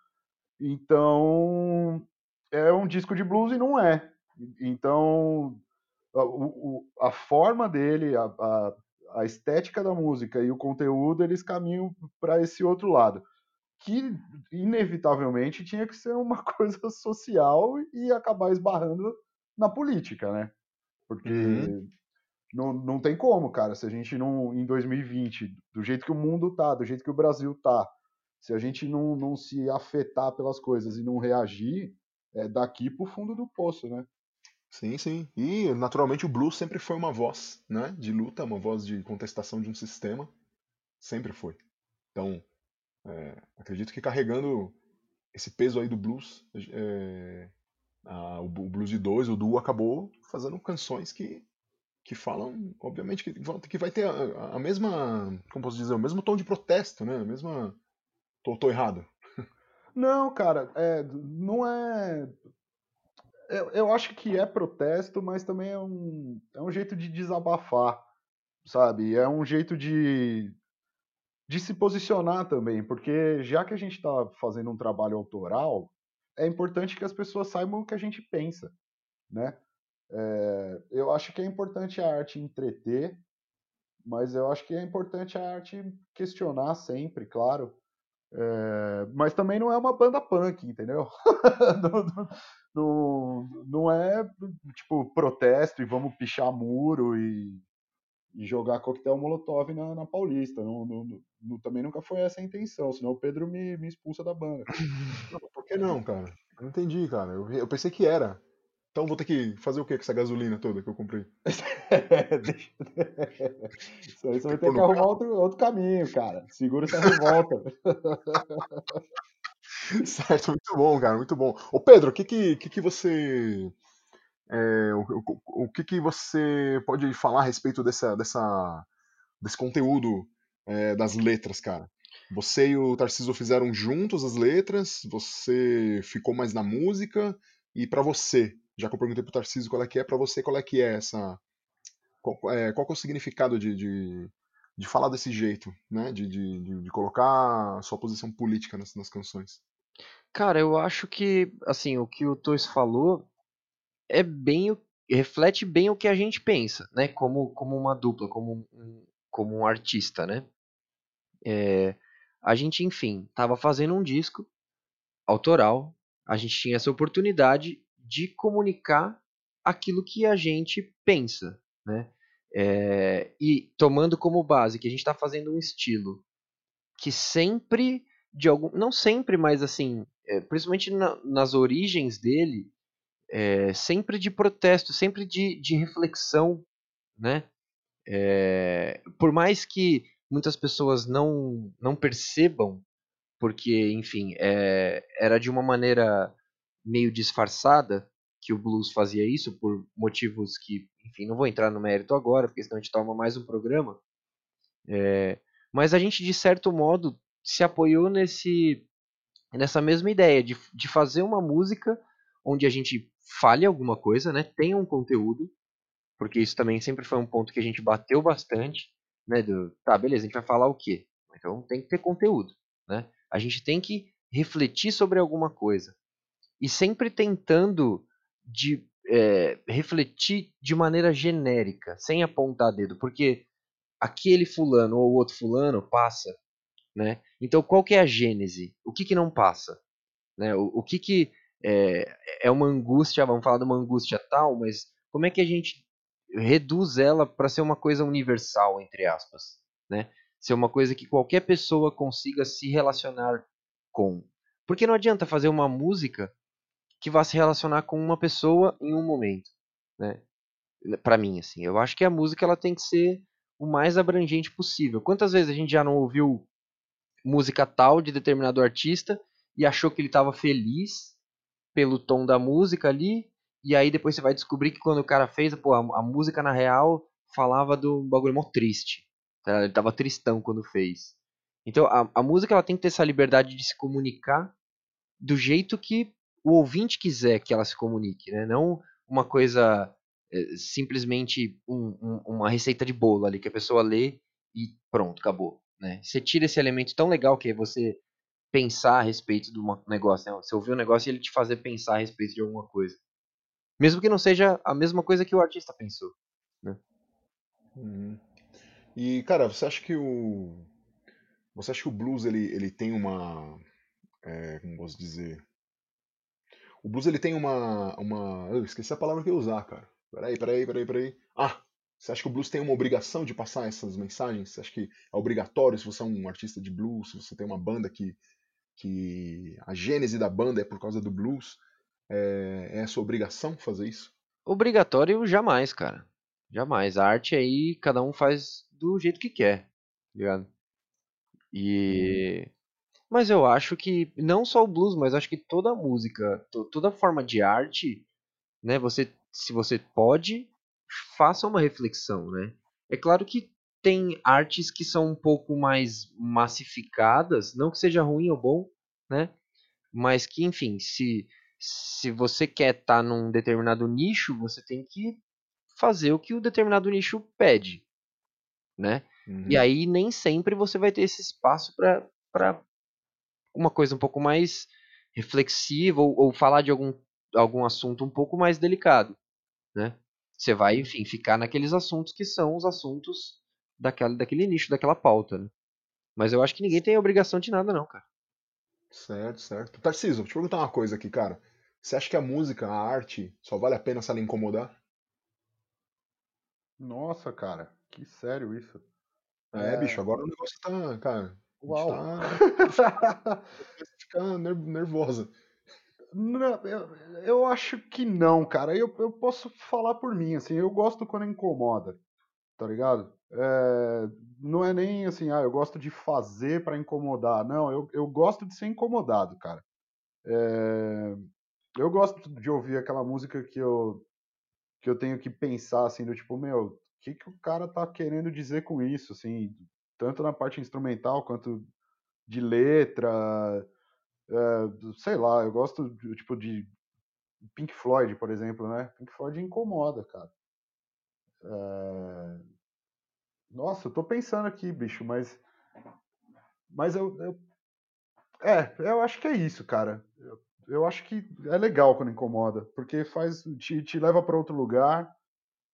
Speaker 4: Então, é um disco de blues e não é. Então, a, a forma dele, a, a, a estética da música e o conteúdo, eles caminham para esse outro lado. Que, inevitavelmente, tinha que ser uma coisa social e acabar esbarrando na política, né? Porque
Speaker 2: Uhum.
Speaker 4: não, não tem como, cara. Se a gente não, em 2020, do jeito que o mundo tá, do jeito que o Brasil tá, se a gente não, não se afetar pelas coisas e não reagir, é daqui pro fundo do poço, né?
Speaker 2: Sim, sim. E naturalmente o blues sempre foi uma voz, né, de luta, uma voz de contestação de um sistema, sempre foi. Então, é, acredito que carregando esse peso aí do blues, é, a- o, o blues de dois, o duo acabou fazendo canções que que falam, obviamente, que, vão- que vai ter a, a mesma, como posso dizer, o mesmo tom de protesto, né, a mesma, tô, tô errado.
Speaker 4: Não, cara, é, não é. Eu, eu acho que é protesto, mas também é um, é um jeito de desabafar, sabe? É um jeito de, de se posicionar também, porque já que a gente está fazendo um trabalho autoral, é importante que as pessoas saibam o que a gente pensa, né? É, eu acho que é importante a arte entreter, mas eu acho que é importante a arte questionar sempre, claro. É, mas também não é uma banda punk, entendeu? não, não, não é tipo protesto e vamos pichar muro e, e jogar coquetel molotov na, na Paulista. Não, não- não- também nunca foi essa a intenção, senão o Pedro me, me expulsa da banda.
Speaker 2: Por que não, cara? Eu não entendi, cara. Eu, eu pensei que era. Então vou ter que fazer o que com essa gasolina toda que eu comprei?
Speaker 4: Deixa- Isso aí você vai ter que arrumar outro, outro caminho, cara. Segura essa revolta.
Speaker 2: Certo, muito bom, cara, muito bom. Ô Pedro, o que que, que, que você. é, o, o, o que que você pode falar a respeito dessa, dessa, desse conteúdo é, das letras, cara? Você e o Tarcísio fizeram juntos as letras, você ficou mais na música, e pra você, já que eu perguntei pro Tarcísio qual é que é, pra você qual é que é essa, Qual, é, qual é o significado de, de, de, falar desse jeito, né? De, de, de colocar sua posição política nas, nas canções?
Speaker 3: Cara, eu acho que, assim, o que o Toys falou é bem reflete bem o que a gente pensa, né? Como, como uma dupla, como um, como um artista, né? É, a gente, enfim, estava fazendo um disco autoral, a gente tinha essa oportunidade de comunicar aquilo que a gente pensa, né? É, e tomando como base que a gente está fazendo um estilo que sempre de algum, não sempre, mas assim, é, principalmente na, nas origens dele, é, sempre de protesto, sempre de, de reflexão, né? É, por mais que muitas pessoas não não percebam, porque enfim, era de uma maneira meio disfarçada que o blues fazia isso por motivos que, enfim, não vou entrar no mérito agora, porque senão a gente toma mais um programa. Mas a gente de certo modo se apoiou nesse nessa mesma ideia de, de fazer uma música onde a gente fale alguma coisa, né? Tenha um conteúdo, porque isso também sempre foi um ponto que a gente bateu bastante, né? Do, tá, beleza, a gente vai falar o quê? Então tem que ter conteúdo, né? A gente tem que refletir sobre alguma coisa e sempre tentando de é, refletir de maneira genérica, sem apontar dedo, porque aquele fulano ou outro fulano passa, né? Então qual que é a gênese? O que que não passa? Né? O, o que que é, é uma angústia, vamos falar de uma angústia tal, mas como é que a gente reduz ela para ser uma coisa universal, entre aspas, né? Ser uma coisa que qualquer pessoa consiga se relacionar com. Porque não adianta fazer uma música que vá se relacionar com uma pessoa em um momento, né? Para mim, assim, eu acho que a música ela tem que ser o mais abrangente possível. Quantas vezes a gente já não ouviu música tal de determinado artista e achou que ele estava feliz pelo tom da música ali, e aí depois você vai descobrir que quando o cara fez, pô, a, a música na real falava do bagulho mó triste. Tá? Ele tava tristão quando fez. Então a, a música ela tem que ter essa liberdade de se comunicar do jeito que o ouvinte quiser que ela se comunique, né? Não uma coisa é, simplesmente um, um, uma receita de bolo ali que a pessoa lê e pronto, acabou. Né? Você tira esse elemento tão legal que é você pensar a respeito de um negócio. Né? Você ouvir um negócio e ele te fazer pensar a respeito de alguma coisa. Mesmo que não seja a mesma coisa que o artista pensou. Né?
Speaker 2: Uhum. E, cara, você acha que o. Você acha que o blues ele, ele tem uma. É, como posso dizer? O blues ele tem uma. uma... Eu esqueci a palavra que eu ia usar, cara. Peraí, peraí, peraí, peraí. Ah! Você acha que o blues tem uma obrigação de passar essas mensagens? Você acha que é obrigatório se você é um artista de blues, se você tem uma banda que, que a gênese da banda é por causa do blues? É, é sua obrigação fazer isso?
Speaker 3: Obrigatório jamais, cara. Jamais. A arte aí, cada um faz do jeito que quer, tá ligado? E. Mas eu acho que não só o blues, mas acho que toda música, toda forma de arte, né? Você, se você pode, faça uma reflexão, né? É claro que tem artes que são um pouco mais massificadas, não que seja ruim ou bom, né? Mas que, enfim, se se você quer estar tá num determinado nicho, você tem que fazer o que o determinado nicho pede, né? Uhum. E aí nem sempre você vai ter esse espaço para uma coisa um pouco mais reflexiva ou, ou, falar de algum, algum assunto um pouco mais delicado, né? Você vai, enfim, ficar naqueles assuntos que são os assuntos daquela, daquele nicho, daquela pauta, né? Mas eu acho que ninguém tem obrigação de nada, não, cara.
Speaker 2: Certo, certo. Tarcísio, vou te perguntar uma coisa aqui, cara. Você acha que a música, a arte, só vale a pena se ela incomodar?
Speaker 4: Nossa, cara, que sério isso.
Speaker 2: É, é... bicho, agora o negócio tá, cara.
Speaker 4: Uau!
Speaker 2: Tá... ficar nervosa.
Speaker 4: Não, eu, eu acho que não, cara. Eu, eu posso falar por mim, assim, eu gosto quando incomoda, tá ligado? É, não é nem assim, ah, eu gosto de fazer para incomodar. Não, eu, eu gosto de ser incomodado, cara. É, eu gosto de ouvir aquela música que eu, que eu tenho que pensar, assim, do tipo, meu, o que, que o cara tá querendo dizer com isso, assim, tanto na parte instrumental quanto de letra, é, sei lá, eu gosto de, tipo de Pink Floyd, por exemplo, né? Pink Floyd incomoda, cara. É... Nossa, eu tô pensando aqui, bicho, mas. Mas eu, eu. É, eu acho que é isso, cara. Eu, eu acho que é legal quando incomoda, porque faz te, te leva para outro lugar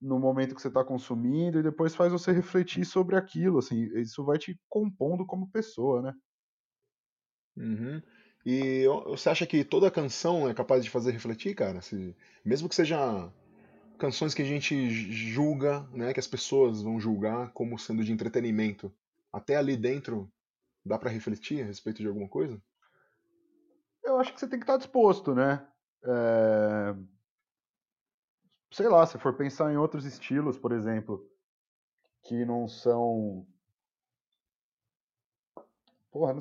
Speaker 4: no momento que você está consumindo e depois faz você refletir sobre aquilo, assim, isso vai te compondo como pessoa, né?
Speaker 2: Uhum. E você acha que toda canção é capaz de fazer refletir, cara? Se, mesmo que seja canções que a gente julga, né, que as pessoas vão julgar como sendo de entretenimento, até ali dentro dá para refletir a respeito de alguma coisa?
Speaker 4: Eu acho que você tem que estar disposto, né? É... Sei lá, se for pensar em outros estilos, por exemplo, que não são. Porra, não...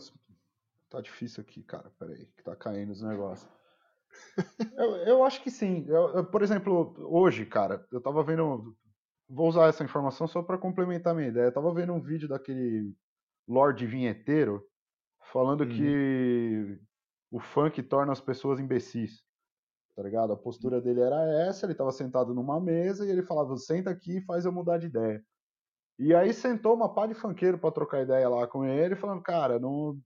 Speaker 4: tá difícil aqui, cara. Peraí, que tá caindo os negócios. eu, eu acho que sim. Eu, eu, por exemplo, hoje, cara, eu tava vendo. Vou usar essa informação só para complementar minha ideia. Eu tava vendo um vídeo daquele Lorde Vinheteiro falando uhum. que o funk torna as pessoas imbecis. Tá ligado? A postura dele era essa, ele tava sentado numa mesa e ele falava: senta aqui e faz eu mudar de ideia. E aí sentou uma pá de funkeiro para trocar ideia lá com ele, falando: cara, não,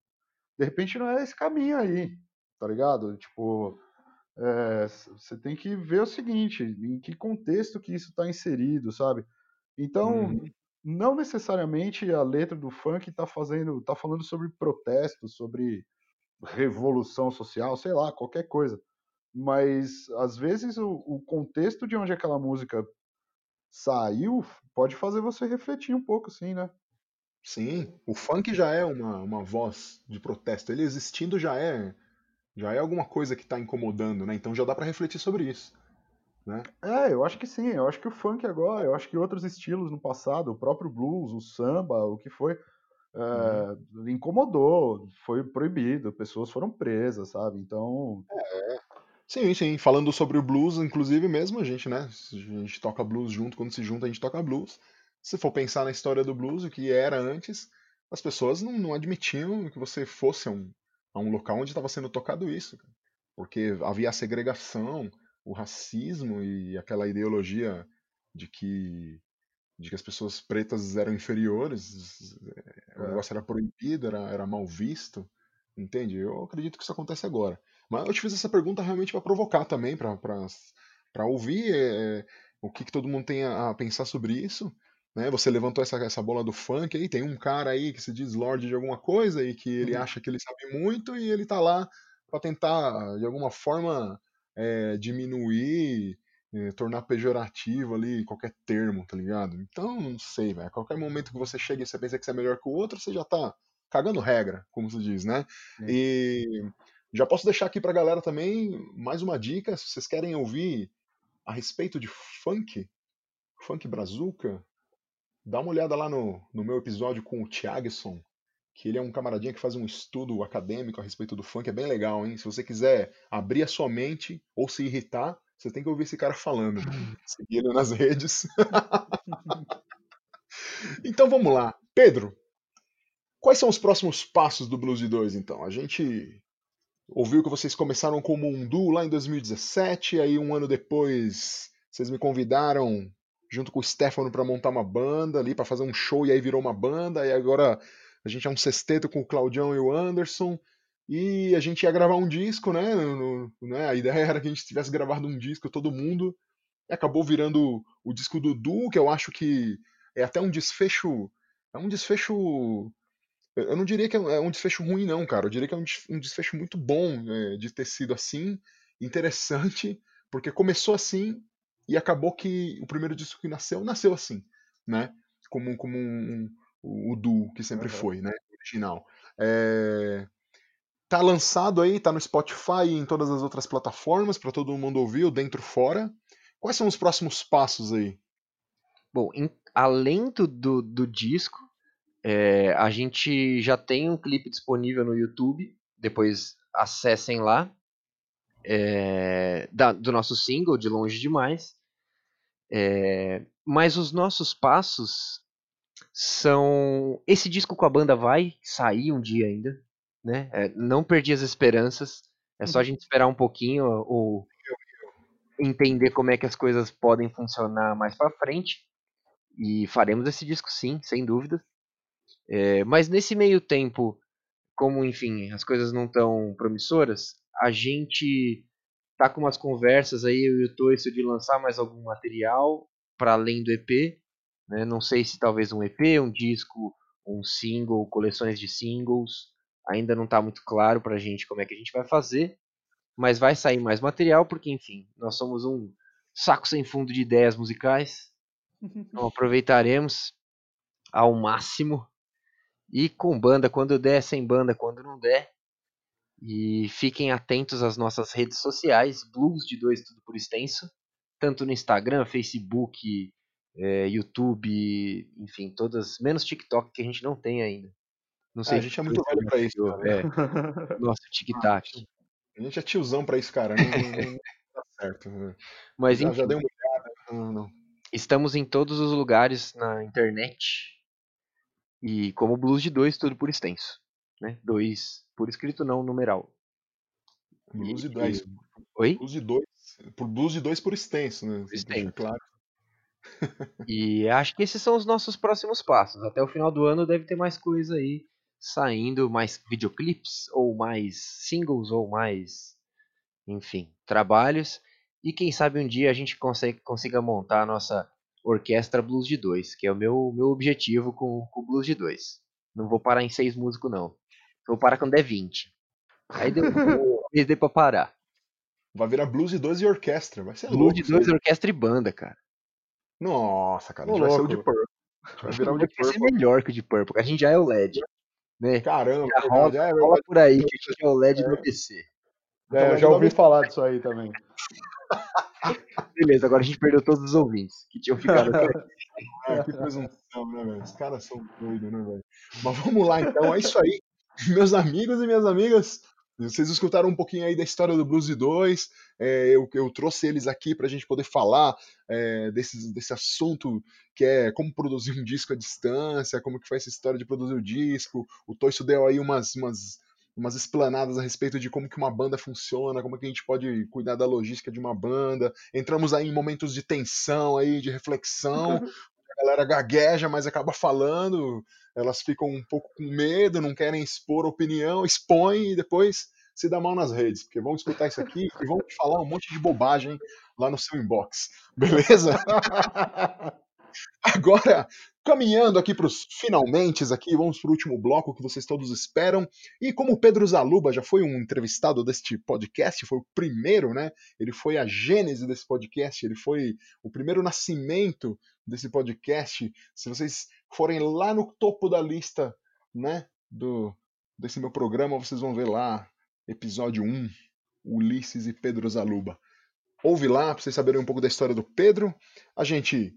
Speaker 4: de repente não é esse caminho aí, tá ligado? Tipo, é, você tem que ver o seguinte, em que contexto que isso está inserido, sabe? Então, uhum. não necessariamente a letra do funk está fazendo, tá falando sobre protesto, sobre revolução social, sei lá, qualquer coisa. Mas às vezes o, o contexto de onde aquela música saiu pode fazer você refletir um pouco, sim, né?
Speaker 2: Sim, o funk já é uma, uma voz de protesto. Ele existindo já é já é alguma coisa que está incomodando, né? Então já dá para refletir sobre isso. Né?
Speaker 4: É, eu acho que sim. Eu acho que o funk agora, eu acho que outros estilos no passado, o próprio blues, o samba, o que foi, é, uhum. incomodou, foi proibido, pessoas foram presas, sabe? Então.
Speaker 2: É. Sim, sim. Falando sobre o blues, inclusive mesmo, a gente, né? A gente toca blues junto, quando se junta, a gente toca blues. Se for pensar na história do blues, o que era antes, as pessoas não, não admitiam que você fosse um, a um local onde estava sendo tocado isso, porque havia a segregação, o racismo e aquela ideologia de que de que as pessoas pretas eram inferiores, é. o negócio era proibido, era, era mal visto, entende? Eu acredito que isso acontece agora. Mas eu te fiz essa pergunta realmente para provocar também, para ouvir é, o que, que todo mundo tem a, a pensar sobre isso né? Você levantou essa, essa bola do funk aí, tem um cara aí que se diz Lorde de alguma coisa e que ele uhum. acha que ele sabe muito e ele tá lá para tentar, de alguma forma, é, diminuir, é, tornar pejorativo ali qualquer termo, tá ligado? Então, não sei, velho. A qualquer momento que você chega e você pensa que você é melhor que o outro, você já tá cagando regra, como se diz, né? E já posso deixar aqui pra galera também mais uma dica, se vocês querem ouvir a respeito de funk, funk brazuca, Dá uma olhada lá no, no meu episódio com o Thiagson, que ele é um camaradinha que faz um estudo acadêmico a respeito do funk, é bem legal, hein? Se você quiser abrir a sua mente ou se irritar, você tem que ouvir esse cara falando. Seguir ele nas redes. então vamos lá. Pedro, quais são os próximos passos do Blues de 2, então? A gente ouviu que vocês começaram como um duo lá em 2017, aí um ano depois vocês me convidaram junto com o Stefano para montar uma banda ali, para fazer um show, e aí virou uma banda, e agora a gente é um sexteto com o Claudião e o Anderson, e a gente ia gravar um disco, né? No, né? A ideia era que a gente tivesse gravado um disco, todo mundo, e acabou virando o disco do Du, que eu acho que é até um desfecho. É um desfecho. Eu não diria que é um desfecho ruim, não, cara. Eu diria que é um desfecho muito bom é, de ter sido assim, interessante, porque começou assim e acabou que o primeiro disco que nasceu, nasceu assim, né? Como, como um, um, o duo que sempre uhum. foi, né? Original. É... Tá lançado aí, tá no Spotify e em todas as outras plataformas para todo mundo ouvir, o dentro fora. Quais são os próximos passos aí?
Speaker 3: Bom, em, além do, do, disco, é, a gente já tem um clipe disponível no YouTube. Depois acessem lá é, da, do nosso single, De Longe Demais. É, mas os nossos passos são. Esse disco com a banda vai sair um dia ainda. Né? É, não perdi as esperanças. É só a gente esperar um pouquinho ou entender como é que as coisas podem funcionar mais para frente. E faremos esse disco sim, sem dúvida. É, mas nesse meio tempo, como enfim, as coisas não estão promissoras, a gente tá com umas conversas aí, eu e o Toiço, de lançar mais algum material para além do EP. Né? Não sei se talvez um EP, um disco, um single, coleções de singles. Ainda não está muito claro para a gente como é que a gente vai fazer. Mas vai sair mais material, porque enfim, nós somos um saco sem fundo de ideias musicais. Então aproveitaremos ao máximo. E com banda quando der, sem banda quando não der. E fiquem atentos às nossas redes sociais, Blues de Dois Tudo por Extenso, tanto no Instagram, Facebook, é, YouTube, enfim, todas, menos TikTok que a gente não tem ainda. Não sei
Speaker 2: ah, a gente é muito velho pra isso.
Speaker 3: É, nosso TikTok.
Speaker 2: A gente é tiozão pra isso, cara. Não, não, não tá certo.
Speaker 3: Mas
Speaker 2: já,
Speaker 3: enfim,
Speaker 2: já dei uma olhada. Não, não.
Speaker 3: estamos em todos os lugares na internet. E como Blues de Dois, tudo por extenso. Né? Dois por escrito, não numeral.
Speaker 2: Blues de dois.
Speaker 3: Oi?
Speaker 2: Blues de dois. Por blues de dois por extenso, né?
Speaker 3: Por extenso.
Speaker 2: Claro.
Speaker 3: E acho que esses são os nossos próximos passos. Até o final do ano deve ter mais coisa aí saindo, mais videoclips, ou mais singles, ou mais, enfim, trabalhos. E quem sabe um dia a gente consegue, consiga montar a nossa orquestra Blues de 2, que é o meu, meu objetivo com o Blues de 2. Não vou parar em seis músicos, não. Vou parar quando der 20. Aí deu, deu, deu pra parar.
Speaker 2: Vai virar blues de dois e orquestra. Vai ser
Speaker 3: Blues
Speaker 2: louco.
Speaker 3: de
Speaker 2: isso
Speaker 3: 2,
Speaker 2: aí.
Speaker 3: orquestra e banda, cara.
Speaker 2: Nossa, cara. A gente vai ser o de Purple. A gente vai virar o de
Speaker 3: Vai ser
Speaker 2: Purple.
Speaker 3: melhor que o de Purple. A gente já é o LED. Né?
Speaker 2: Caramba,
Speaker 3: Já rola,
Speaker 2: é
Speaker 3: rola por aí que a gente é o LED do PC.
Speaker 4: É, eu já ouvi falar disso aí também.
Speaker 3: Beleza, agora a gente perdeu todos os ouvintes que tinham ficado aqui.
Speaker 2: Ah, que presunção, né, velho? Os caras são doidos, né, velho? Mas vamos lá, então. É isso aí. Meus amigos e minhas amigas, vocês escutaram um pouquinho aí da história do Blues 2. É, eu, eu trouxe eles aqui pra gente poder falar é, desse, desse assunto que é como produzir um disco à distância, como que foi essa história de produzir o disco. O Toiço deu aí umas, umas, umas explanadas a respeito de como que uma banda funciona, como que a gente pode cuidar da logística de uma banda. Entramos aí em momentos de tensão aí, de reflexão. A galera gagueja, mas acaba falando. Elas ficam um pouco com medo, não querem expor opinião, expõem e depois se dá mal nas redes, porque vão escutar isso aqui e vão te falar um monte de bobagem lá no seu inbox. Beleza? Agora, caminhando aqui para os finalmente aqui, vamos para o último bloco que vocês todos esperam. E como o Pedro Zaluba já foi um entrevistado deste podcast, foi o primeiro, né? Ele foi a gênese desse podcast, ele foi o primeiro nascimento desse podcast. Se vocês forem lá no topo da lista, né, do desse meu programa, vocês vão ver lá episódio 1, Ulisses e Pedro Zaluba. Ouve lá para vocês saberem um pouco da história do Pedro. A gente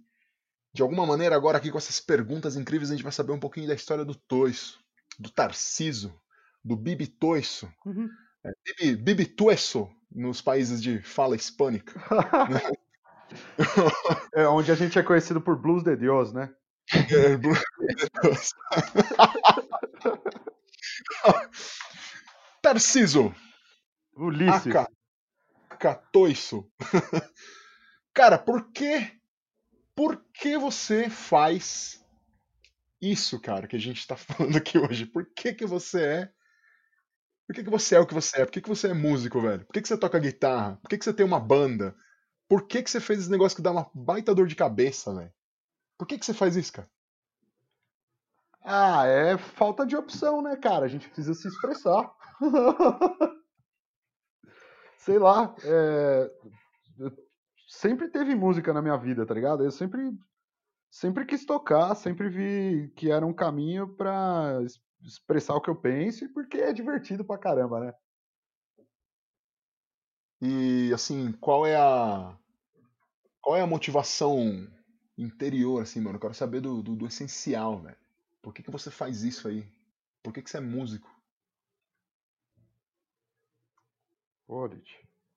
Speaker 2: de alguma maneira, agora aqui com essas perguntas incríveis, a gente vai saber um pouquinho da história do Toiço, do Tarciso, do Bibi Toiço,
Speaker 4: Uhum.
Speaker 2: é, Bibi, Bibi Tueso, nos países de fala hispânica.
Speaker 4: É onde a gente é conhecido por Blues de Deus, né?
Speaker 2: É, Blu- Tarciso,
Speaker 4: Ulisses.
Speaker 2: Aka, Aka Toiço. Cara, por que, por que você faz isso, cara, que a gente tá falando aqui hoje? Por que que você é Por que, que você é o que você é? Por que, que você é músico, velho? Por que, que você toca guitarra? Por que, que você tem uma banda? Por que, que você fez esse negócio que dá uma baita dor de cabeça, velho? Por que, que você faz isso, cara?
Speaker 4: Ah, é falta de opção, né, cara? A gente precisa se expressar. Sei lá, é, sempre teve música na minha vida, tá ligado? Eu sempre, sempre quis tocar, sempre vi que era um caminho es- expressar o que eu penso e porque é divertido pra caramba, né?
Speaker 2: E assim, qual é a. Qual é a motivação interior, assim, mano? Eu quero saber do, do, do essencial, velho. Por que, que você faz isso aí? Por que, que você é músico?
Speaker 4: Pô,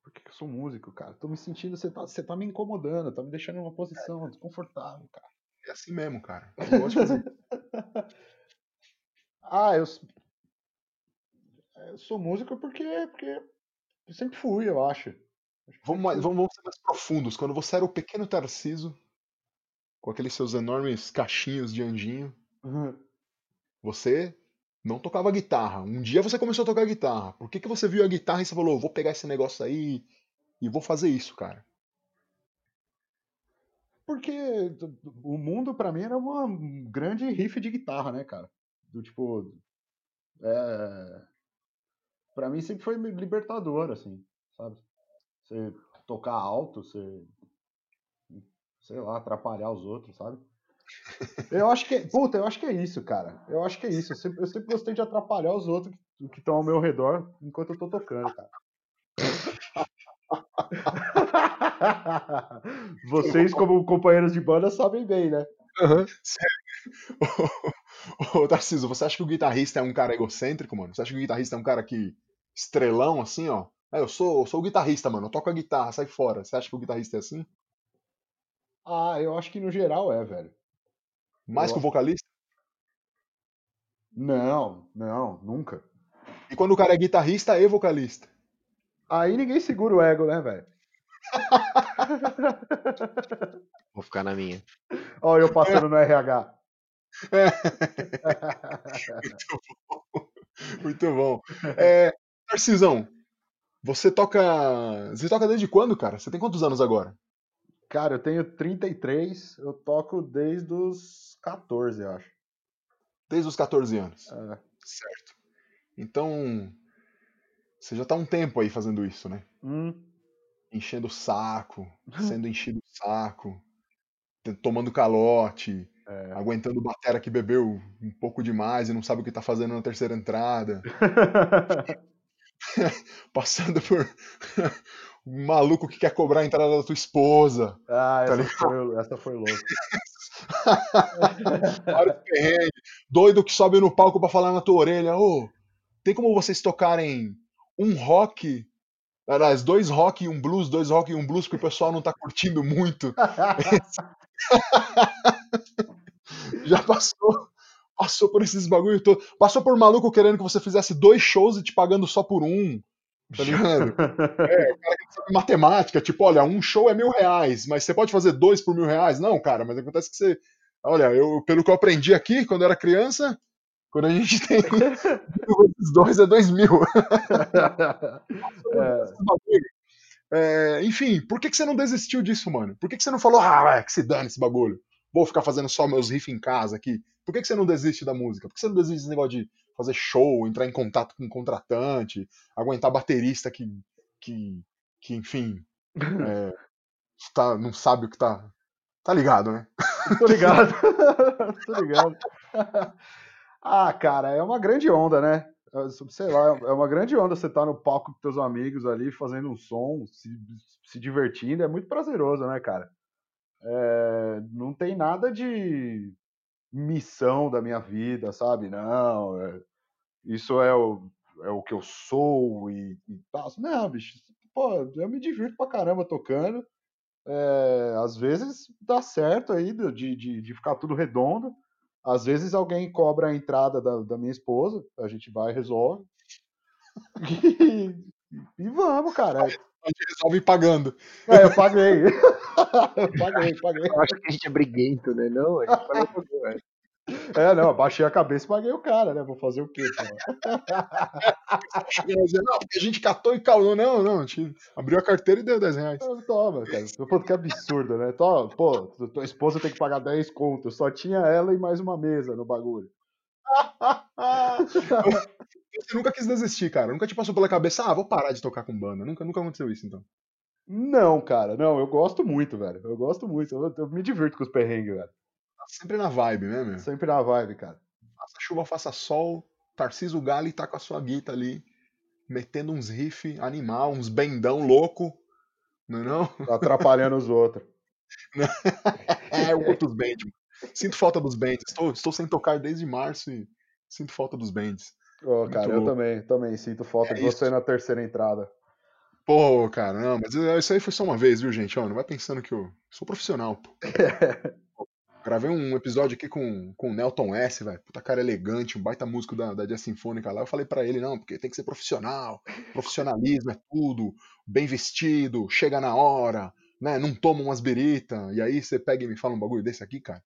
Speaker 4: por que que eu sou músico, cara? Tô me sentindo, você tá, você tá me incomodando, tá me deixando numa posição desconfortável, cara.
Speaker 2: É assim mesmo, cara. Eu gosto de fazer.
Speaker 4: Ah, eu, s- eu sou músico porque, porque sempre fui, eu acho.
Speaker 2: Vamos, mais- vamos, vamos ser mais profundos. Quando você era o pequeno Tarciso, com aqueles seus enormes cachinhos de anjinho. Você não tocava guitarra. Um dia você começou a tocar guitarra. Por que, que você viu a guitarra e você falou, vou pegar esse negócio aí e vou fazer isso, cara?
Speaker 4: Porque o mundo pra mim era uma grande riff de guitarra, né, cara? Do tipo. É... Pra mim sempre foi libertador, assim, sabe? Você tocar alto, você. Sei lá, atrapalhar os outros, sabe? Eu acho que. Puta, eu acho que é isso, cara. Eu acho que é isso. Eu sempre, eu sempre gostei de atrapalhar os outros que estão ao meu redor enquanto eu tô tocando, cara. Vocês, como companheiros de banda, sabem bem, né?
Speaker 2: Uhum. Ô, Tarciso, você acha que o guitarrista é um cara egocêntrico, mano? Você acha que o guitarrista é um cara que. Estrelão, assim, ó? É, eu sou, eu sou o guitarrista, mano. Eu toco a guitarra, sai fora. Você acha que o guitarrista é assim?
Speaker 4: Ah, eu acho que no geral é, velho.
Speaker 2: Mais
Speaker 4: Eu
Speaker 2: que o vocalista?
Speaker 4: Não, não, nunca.
Speaker 2: E quando o cara é guitarrista e vocalista?
Speaker 4: Aí ninguém segura o ego, né, velho?
Speaker 3: Vou ficar na minha.
Speaker 4: Olha eu passando no RH.
Speaker 2: Muito bom. Muito bom. É, Tarcisão, você toca. Você toca desde quando, cara? Você tem quantos anos agora?
Speaker 4: Cara, eu tenho 33, eu toco desde os 14, eu acho.
Speaker 2: Desde os 14 anos.
Speaker 4: É.
Speaker 2: Certo. Então. Você já tá um tempo aí fazendo isso, né?
Speaker 4: Hum,
Speaker 2: Enchendo o saco, sendo enchido o saco, tomando calote,
Speaker 4: é.
Speaker 2: aguentando batera que bebeu um pouco demais e não sabe o que tá fazendo na terceira entrada. Passando por um maluco que quer cobrar a entrada da tua esposa.
Speaker 4: ah,
Speaker 2: Tá
Speaker 4: essa foi, essa foi louca.
Speaker 2: Vários perrengues. Doido que sobe no palco pra falar na tua orelha. Ô, tem como vocês tocarem um rock, aliás, dois rock e um blues, dois rock e um blues, que o pessoal não tá curtindo muito. Já passou, passou por esses bagulho todo. Passou por maluco querendo que você fizesse dois shows e te pagando só por um. Tá ligado? É, o cara que sabe matemática, tipo, olha, um show é mil reais, mas você pode fazer dois por mil reais? Não, cara, mas acontece que você. Olha, eu, pelo que eu aprendi aqui quando eu era criança, quando a gente tem dois é dois mil.
Speaker 4: É.
Speaker 2: É, enfim, por que, que você não desistiu disso, mano? Por que, que você não falou, ah, vai, que se dane esse bagulho? Vou ficar fazendo só meus riffs em casa aqui. Por que, que você não desiste da música? Por que você não desiste desse negócio de fazer show, entrar em contato com um contratante, aguentar baterista que, que, que enfim, é, tá, não sabe o que tá. Tá ligado, né?
Speaker 4: tô ligado. tô ligado. Ah, cara, é uma grande onda, né? Sei lá, é uma grande onda você estar no palco com teus amigos ali, fazendo um som, se, se divertindo, é muito prazeroso, né, cara? É, não tem nada de missão da minha vida, sabe? Não, é- isso é o, é o que eu sou e, e. Não, bicho, pô, eu me divirto pra caramba tocando. É, às vezes dá certo aí de, de, de ficar tudo redondo. Às vezes alguém cobra a entrada da, da minha esposa, a gente vai e resolve. E vamos, cara.
Speaker 2: A gente resolve pagando.
Speaker 4: É, eu paguei. eu paguei, paguei.
Speaker 3: Eu acho que a gente é briguento, né? Não, a gente tudo, velho.
Speaker 4: É, não, abaixei a cabeça e paguei o cara, né? Vou fazer o quê?
Speaker 2: não, porque a gente catou e calou. Não, não, a gente abriu a carteira e deu 10 reais.
Speaker 4: Toma, cara. Pô, que absurdo, né? Toma, pô, tua esposa tem que pagar 10 contos. Só tinha ela e mais uma mesa no bagulho.
Speaker 2: Você nunca quis desistir, cara. Nunca te passou pela cabeça, ah, vou parar de tocar com banda. Nunca, nunca aconteceu isso, então.
Speaker 4: Não, cara, não, eu gosto muito, velho. Eu gosto muito. Eu, eu me divirto com os perrengues, velho.
Speaker 2: Tá sempre na vibe, né, meu?
Speaker 4: Sempre na vibe, cara.
Speaker 2: Faça chuva, faça sol. Tarciso Gali tá com a sua guita ali, metendo uns riff animal, uns bendão louco. Não é não?
Speaker 4: Tá atrapalhando os outros.
Speaker 2: É, eu curto os bands. mano. Sinto falta dos bands. Estou, estou sem tocar desde março e sinto falta dos bands. Muito
Speaker 4: cara, eu
Speaker 2: louco.
Speaker 4: também, também sinto falta
Speaker 2: É
Speaker 4: de você na terceira entrada.
Speaker 2: Pô, cara, não, mas isso aí foi só uma vez, viu, gente? Ó, não vai pensando que eu sou profissional, pô. Gravei um episódio aqui com, com o Nelton S, velho. Puta cara elegante, um baita músico da, da Jazz Sinfônica lá. Eu falei pra ele, não, porque tem que ser profissional. Profissionalismo é tudo. Bem vestido, chega na hora, né, não toma umas birita, e aí você pega e me fala um bagulho desse aqui, cara.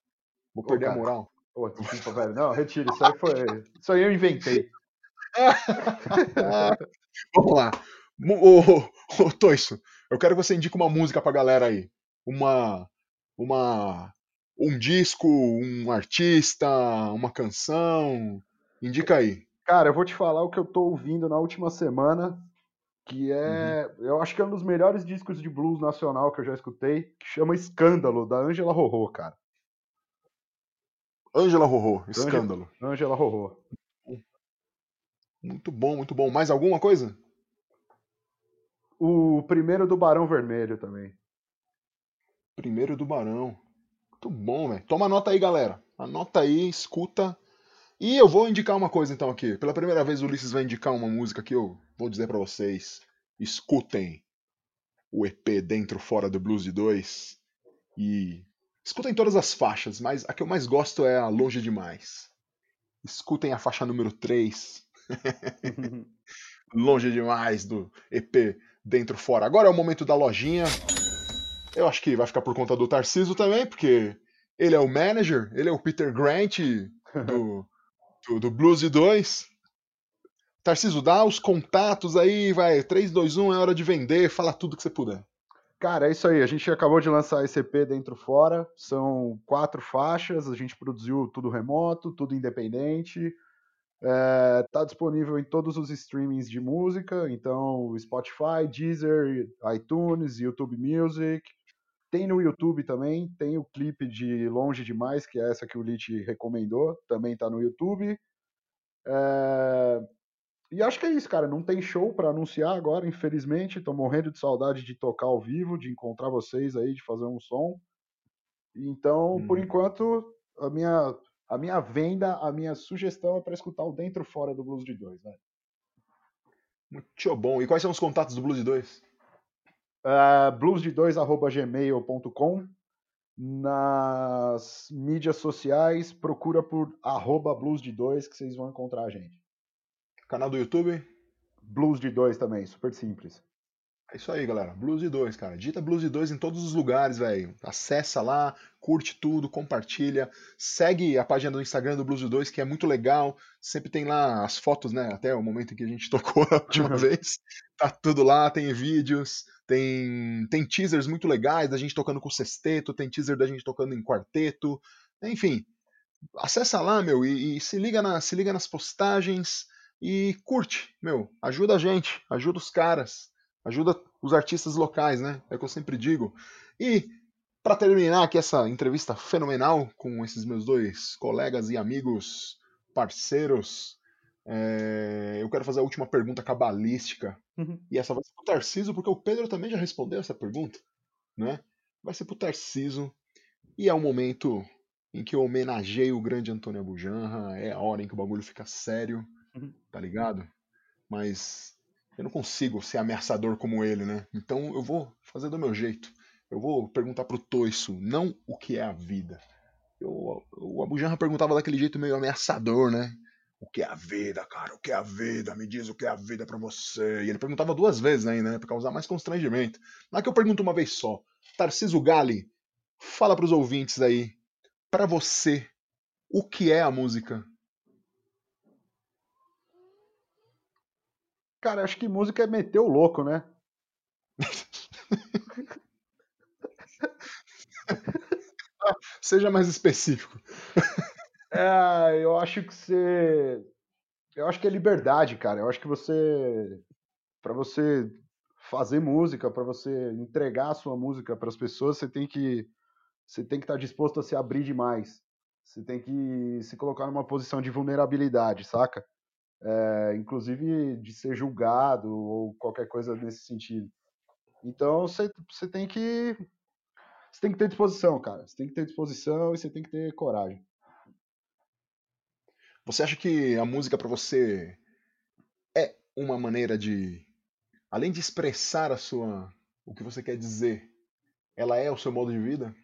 Speaker 2: Vou perder
Speaker 4: cara.
Speaker 2: a moral.
Speaker 4: Pô, desculpa, velho. Não, retira. Isso aí foi. Isso aí eu inventei.
Speaker 2: Vamos lá. Ô, ô, Toiço, eu quero que você indique uma música pra galera aí. Uma. Uma. Um disco, um artista, uma canção. Indica aí.
Speaker 4: Cara, eu vou te falar o que eu tô ouvindo na última semana, que é. Eu acho que é um dos melhores discos de blues nacional que eu já escutei, que chama Escândalo, da Ângela Rorô, cara.
Speaker 2: Ângela Rorô, escândalo.
Speaker 4: Ângela Rorô.
Speaker 2: Muito bom, muito bom. Mais alguma coisa?
Speaker 4: O primeiro do Barão Vermelho também.
Speaker 2: Primeiro do Barão. Muito bom, velho. Toma nota aí, galera. Anota aí, escuta. E eu vou indicar uma coisa então aqui. Pela primeira vez o Ulisses vai indicar uma música que eu vou dizer pra vocês. Escutem o EP Dentro Fora do Blues de 2 e escutem todas as faixas, mas a que eu mais gosto é a Longe Demais. Escutem a faixa número 3. Longe demais do EP Dentro Fora. Agora é o momento da lojinha. Eu acho que vai ficar por conta do Tarciso também, porque ele é o manager, ele é o Peter Grant do, do, do Blues de 2. Tarciso, dá os contatos aí, vai. 3, 2, 1, é hora de vender, fala tudo que você puder.
Speaker 4: Cara, é isso aí. A gente acabou de lançar esse EP dentro fora. São quatro faixas. A gente produziu tudo remoto, tudo independente. É, tá disponível em todos os streamings de música, então Spotify, Deezer, iTunes, YouTube Music. Tem no YouTube também, tem o clipe de Longe Demais, que é essa que o Lit recomendou, também tá no YouTube. É, E acho que é isso, cara. Não tem show para anunciar agora, infelizmente. Tô morrendo de saudade de tocar ao vivo, de encontrar vocês aí, de fazer um som. Então, por
Speaker 2: Uhum.
Speaker 4: enquanto, a minha, a minha venda, a minha sugestão é para escutar o Dentro Fora do Blues de Dois, né?
Speaker 2: Muito bom. E quais são os contatos do Blues de 2?
Speaker 4: Uh, bluesde2.gmail.com Nas mídias sociais, procura por arroba blues de dois que vocês vão encontrar a gente.
Speaker 2: Canal do YouTube?
Speaker 4: Blues de dois também, super simples.
Speaker 2: É isso aí, galera. Blues de 2, cara. Digita Blues de 2 em todos os lugares, velho. Acessa lá, curte tudo, compartilha. Segue a página do Instagram do Blues de 2, que é muito legal. Sempre tem lá as fotos, né? Até o momento em que a gente tocou a última vez. Tá tudo lá, tem vídeos, tem, tem teasers muito legais da gente tocando com sexteto, tem teaser da gente tocando em quarteto. Enfim, acessa lá, meu, e, e se, liga na, se liga nas postagens e curte, meu. Ajuda a gente, ajuda os caras. Ajuda os artistas locais, né? É o que eu sempre digo. E para terminar aqui essa entrevista fenomenal com esses meus dois colegas e amigos, parceiros, é, eu quero fazer a última pergunta cabalística. E essa vai ser pro Tarciso, porque o Pedro também já respondeu essa pergunta, né? Vai ser pro Tarciso. E é o momento em que eu homenageio o grande Antônio Abujanra. É a hora em que o bagulho fica sério,
Speaker 4: Uhum.
Speaker 2: tá ligado? Mas eu não consigo ser ameaçador como ele, né? Então eu vou fazer do meu jeito. Eu vou perguntar pro Toiço, não o que é a vida. Eu, o Abujanra perguntava daquele jeito meio ameaçador, né? O que é a vida, cara? O que é a vida? Me diz o que é a vida pra você. E ele perguntava duas vezes ainda, né? Pra causar mais constrangimento. Não é que eu pergunto uma vez só. Tarciso Gali, fala pros ouvintes aí, pra você, o que é a música?
Speaker 4: Cara, acho que música é meter o louco, né?
Speaker 2: Seja mais específico.
Speaker 4: É, eu acho que você. Eu acho que é liberdade, cara. Eu acho que você. Pra você fazer música, pra você entregar a sua música pras pessoas, você tem que. Você tem que estar disposto a se abrir demais. Você tem que se colocar numa posição de vulnerabilidade, saca? É, inclusive de ser julgado ou qualquer coisa nesse sentido. Então você, tem que. Você tem que ter disposição, cara. Você tem que ter disposição e você tem que ter coragem.
Speaker 2: Você acha que a música pra você é uma maneira de, além de expressar a sua, o que você quer dizer, ela é o seu modo de vida?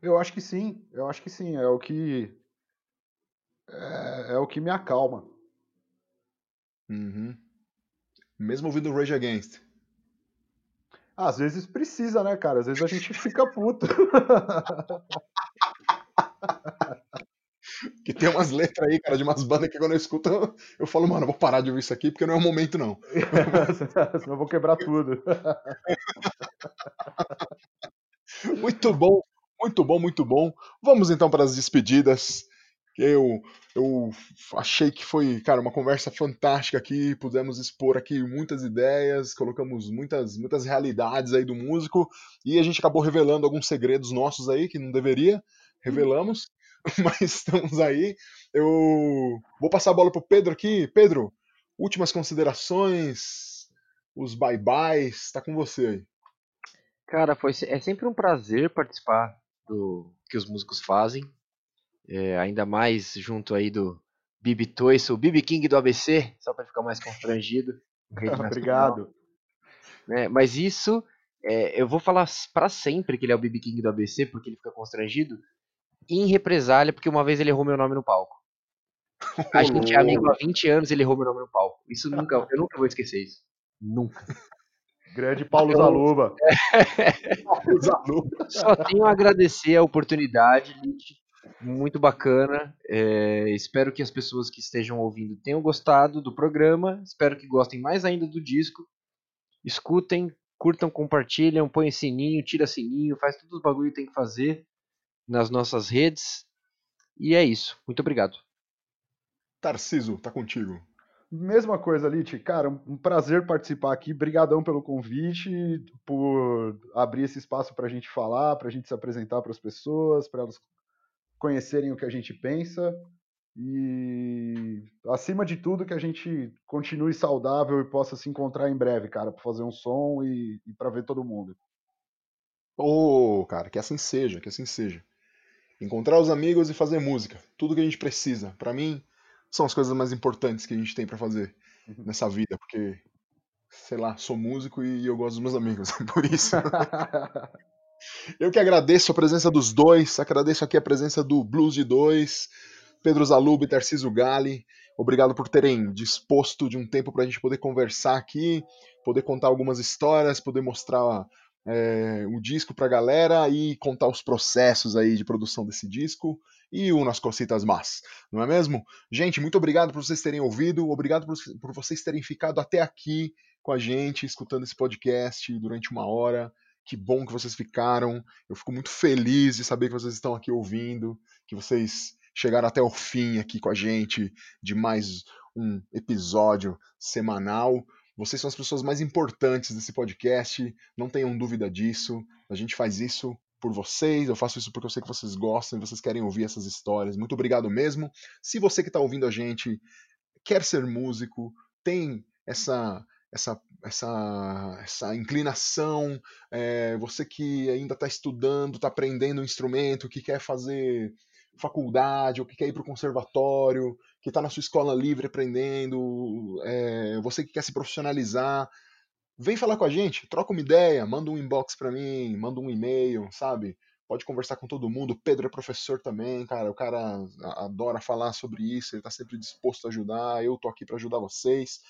Speaker 4: Eu acho que sim, eu acho que sim. É o que. É, é o que me acalma.
Speaker 2: Uhum. Mesmo ouvindo Rage Against.
Speaker 4: Às vezes precisa, né, cara? Às vezes a gente fica puto.
Speaker 2: que tem umas letras aí, cara, de umas bandas que quando eu escuto, eu, eu falo, mano, vou parar de ouvir isso aqui porque não é o momento, não.
Speaker 4: Senão eu vou quebrar tudo.
Speaker 2: muito bom, muito bom, muito bom. Vamos então para as despedidas. Eu, eu achei que foi, cara, uma conversa fantástica aqui. Pudemos expor aqui muitas ideias, colocamos muitas, muitas realidades aí do músico e a gente acabou revelando alguns segredos nossos aí que não deveria. Revelamos, mas estamos aí. Eu vou passar a bola pro Pedro aqui. Pedro, últimas considerações, os bye-byes, tá com você aí.
Speaker 3: Cara, foi, é sempre um prazer participar do que os músicos fazem. É, ainda mais junto aí do Bibi Toiço, o Bibi King do ABC, só para ficar mais constrangido.
Speaker 4: Obrigado.
Speaker 3: Né? Mas isso, é, eu vou falar para sempre que ele é o Bibi King do ABC, porque ele fica constrangido, em represália, porque uma vez ele errou meu nome no palco. A gente é amigo há 20 anos e ele errou meu nome no palco. Isso nunca, eu nunca vou esquecer isso. Nunca.
Speaker 4: Grande Paulo então, Zaluba.
Speaker 3: Paulo Zaluba. Só tenho a agradecer a oportunidade, muito bacana. É, espero que as pessoas que estejam ouvindo tenham gostado do programa. Espero que gostem mais ainda do disco. Escutem, curtam, compartilham, põem sininho, tira sininho, faz todos os bagulho que tem que fazer nas nossas redes. E é isso. Muito obrigado.
Speaker 2: Tarciso, tá contigo.
Speaker 4: Mesma coisa, Lit. Cara, um prazer participar aqui. Brigadão pelo convite, por abrir esse espaço para a gente falar, para a gente se apresentar para as pessoas, para elas conhecerem o que a gente pensa e, acima de tudo, que a gente continue saudável e possa se encontrar em breve, cara, para fazer um som e, e para ver todo mundo.
Speaker 2: Ô, oh, cara, que assim seja, que assim seja. Encontrar os amigos e fazer música, tudo que a gente precisa. Para mim, são as coisas mais importantes que a gente tem para fazer uhum. nessa vida, porque sei lá, sou músico e eu gosto dos meus amigos, por isso. Eu que agradeço a presença dos dois, agradeço aqui a presença do Blues de Dois, Pedro Zalub e Tarciso Gali. Obrigado por terem disposto de um tempo para a gente poder conversar aqui, poder contar algumas histórias, poder mostrar é, o disco para a galera e contar os processos aí de produção desse disco e umas cositas más, não é mesmo? Gente, muito obrigado por vocês terem ouvido, obrigado por, por vocês terem ficado até aqui com a gente, escutando esse podcast durante uma hora. Que bom que vocês ficaram. Eu fico muito feliz de saber que vocês estão aqui ouvindo, que vocês chegaram até o fim aqui com a gente de mais um episódio semanal. Vocês são as pessoas mais importantes desse podcast, não tenham dúvida disso. A gente faz isso por vocês, eu faço isso porque eu sei que vocês gostam e vocês querem ouvir essas histórias. Muito obrigado mesmo. Se você que está ouvindo a gente quer ser músico, tem essa essa, essa, essa inclinação, é, você que ainda está estudando, está aprendendo um instrumento, que quer fazer faculdade, ou que quer ir para o conservatório, que está na sua escola livre aprendendo, é, você que quer se profissionalizar, vem falar com a gente, troca uma ideia, manda um inbox para mim, manda um e-mail, sabe? Pode conversar com todo mundo. O Pedro é professor também, cara. O cara adora falar sobre isso, ele está sempre disposto a ajudar. Eu tô aqui para ajudar vocês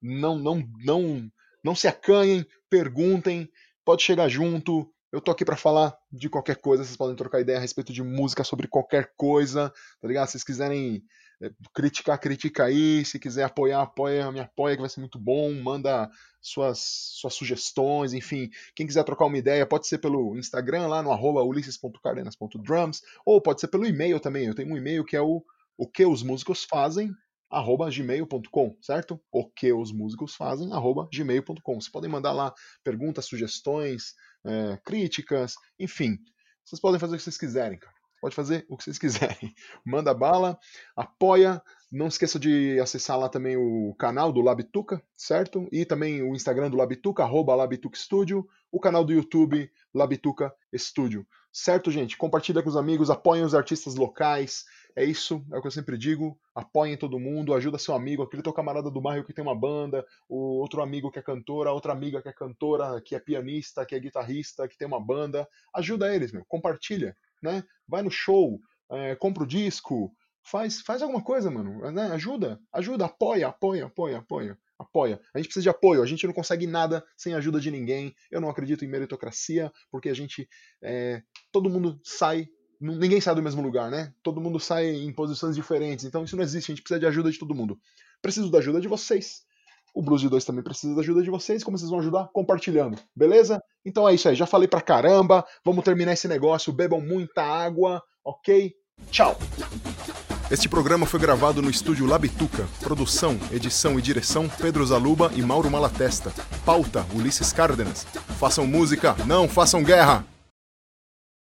Speaker 2: não, não, não, não se acanhem, perguntem, pode chegar junto. Eu tô aqui para falar de qualquer coisa, vocês podem trocar ideia a respeito de música sobre qualquer coisa, tá ligado? Se vocês quiserem é, criticar, critica aí. Se quiser apoiar, apoia, me apoia, que vai ser muito bom. Manda suas, suas sugestões, enfim. Quem quiser trocar uma ideia, pode ser pelo Instagram, lá no arroba ulisses.cardenas.drums, ou pode ser pelo e-mail também. Eu tenho um e-mail que é o o que os músicos fazem, arroba gmail.com, certo? O que os músicos fazem, arroba gmail.com. Vocês podem mandar lá perguntas, sugestões, é, críticas, enfim. Vocês podem fazer o que vocês quiserem, cara. Pode fazer o que vocês quiserem. Manda bala, apoia. Não esqueça de acessar lá também o canal do Labituca, certo? E também o Instagram do Labituca, arroba Labituca Studio, o canal do YouTube Labituca Studio. Certo, gente? Compartilha com os amigos, apoiem os artistas locais, é isso, é o que eu sempre digo. Apoiem todo mundo, ajuda seu amigo, aquele teu camarada do bairro que tem uma banda, o outro amigo que é cantora, outra amiga que é cantora, que é pianista, que é guitarrista, que tem uma banda. Ajuda eles, meu. Compartilha, né? Vai no show, é, compra o disco, faz, faz alguma coisa, mano. Né? Ajuda, ajuda, apoia, apoia, apoia, apoia. Apoia. A gente precisa de apoio. A gente não consegue nada sem a ajuda de ninguém. Eu não acredito em meritocracia, porque a gente. É, todo mundo sai. Ninguém sai do mesmo lugar, né? Todo mundo sai em posições diferentes. Então isso não existe. A gente precisa de ajuda de todo mundo. Preciso da ajuda de vocês. O Blues de 2 também precisa da ajuda de vocês. Como vocês vão ajudar? Compartilhando. Beleza? Então é isso aí. Já falei pra caramba. Vamos terminar esse negócio. Bebam muita água. Ok? Tchau!
Speaker 1: Este programa foi gravado no estúdio Labituca. Produção, edição e direção Pedro Zaluba e Mauro Malatesta. Pauta Ulisses Cárdenas. Façam música, não façam guerra!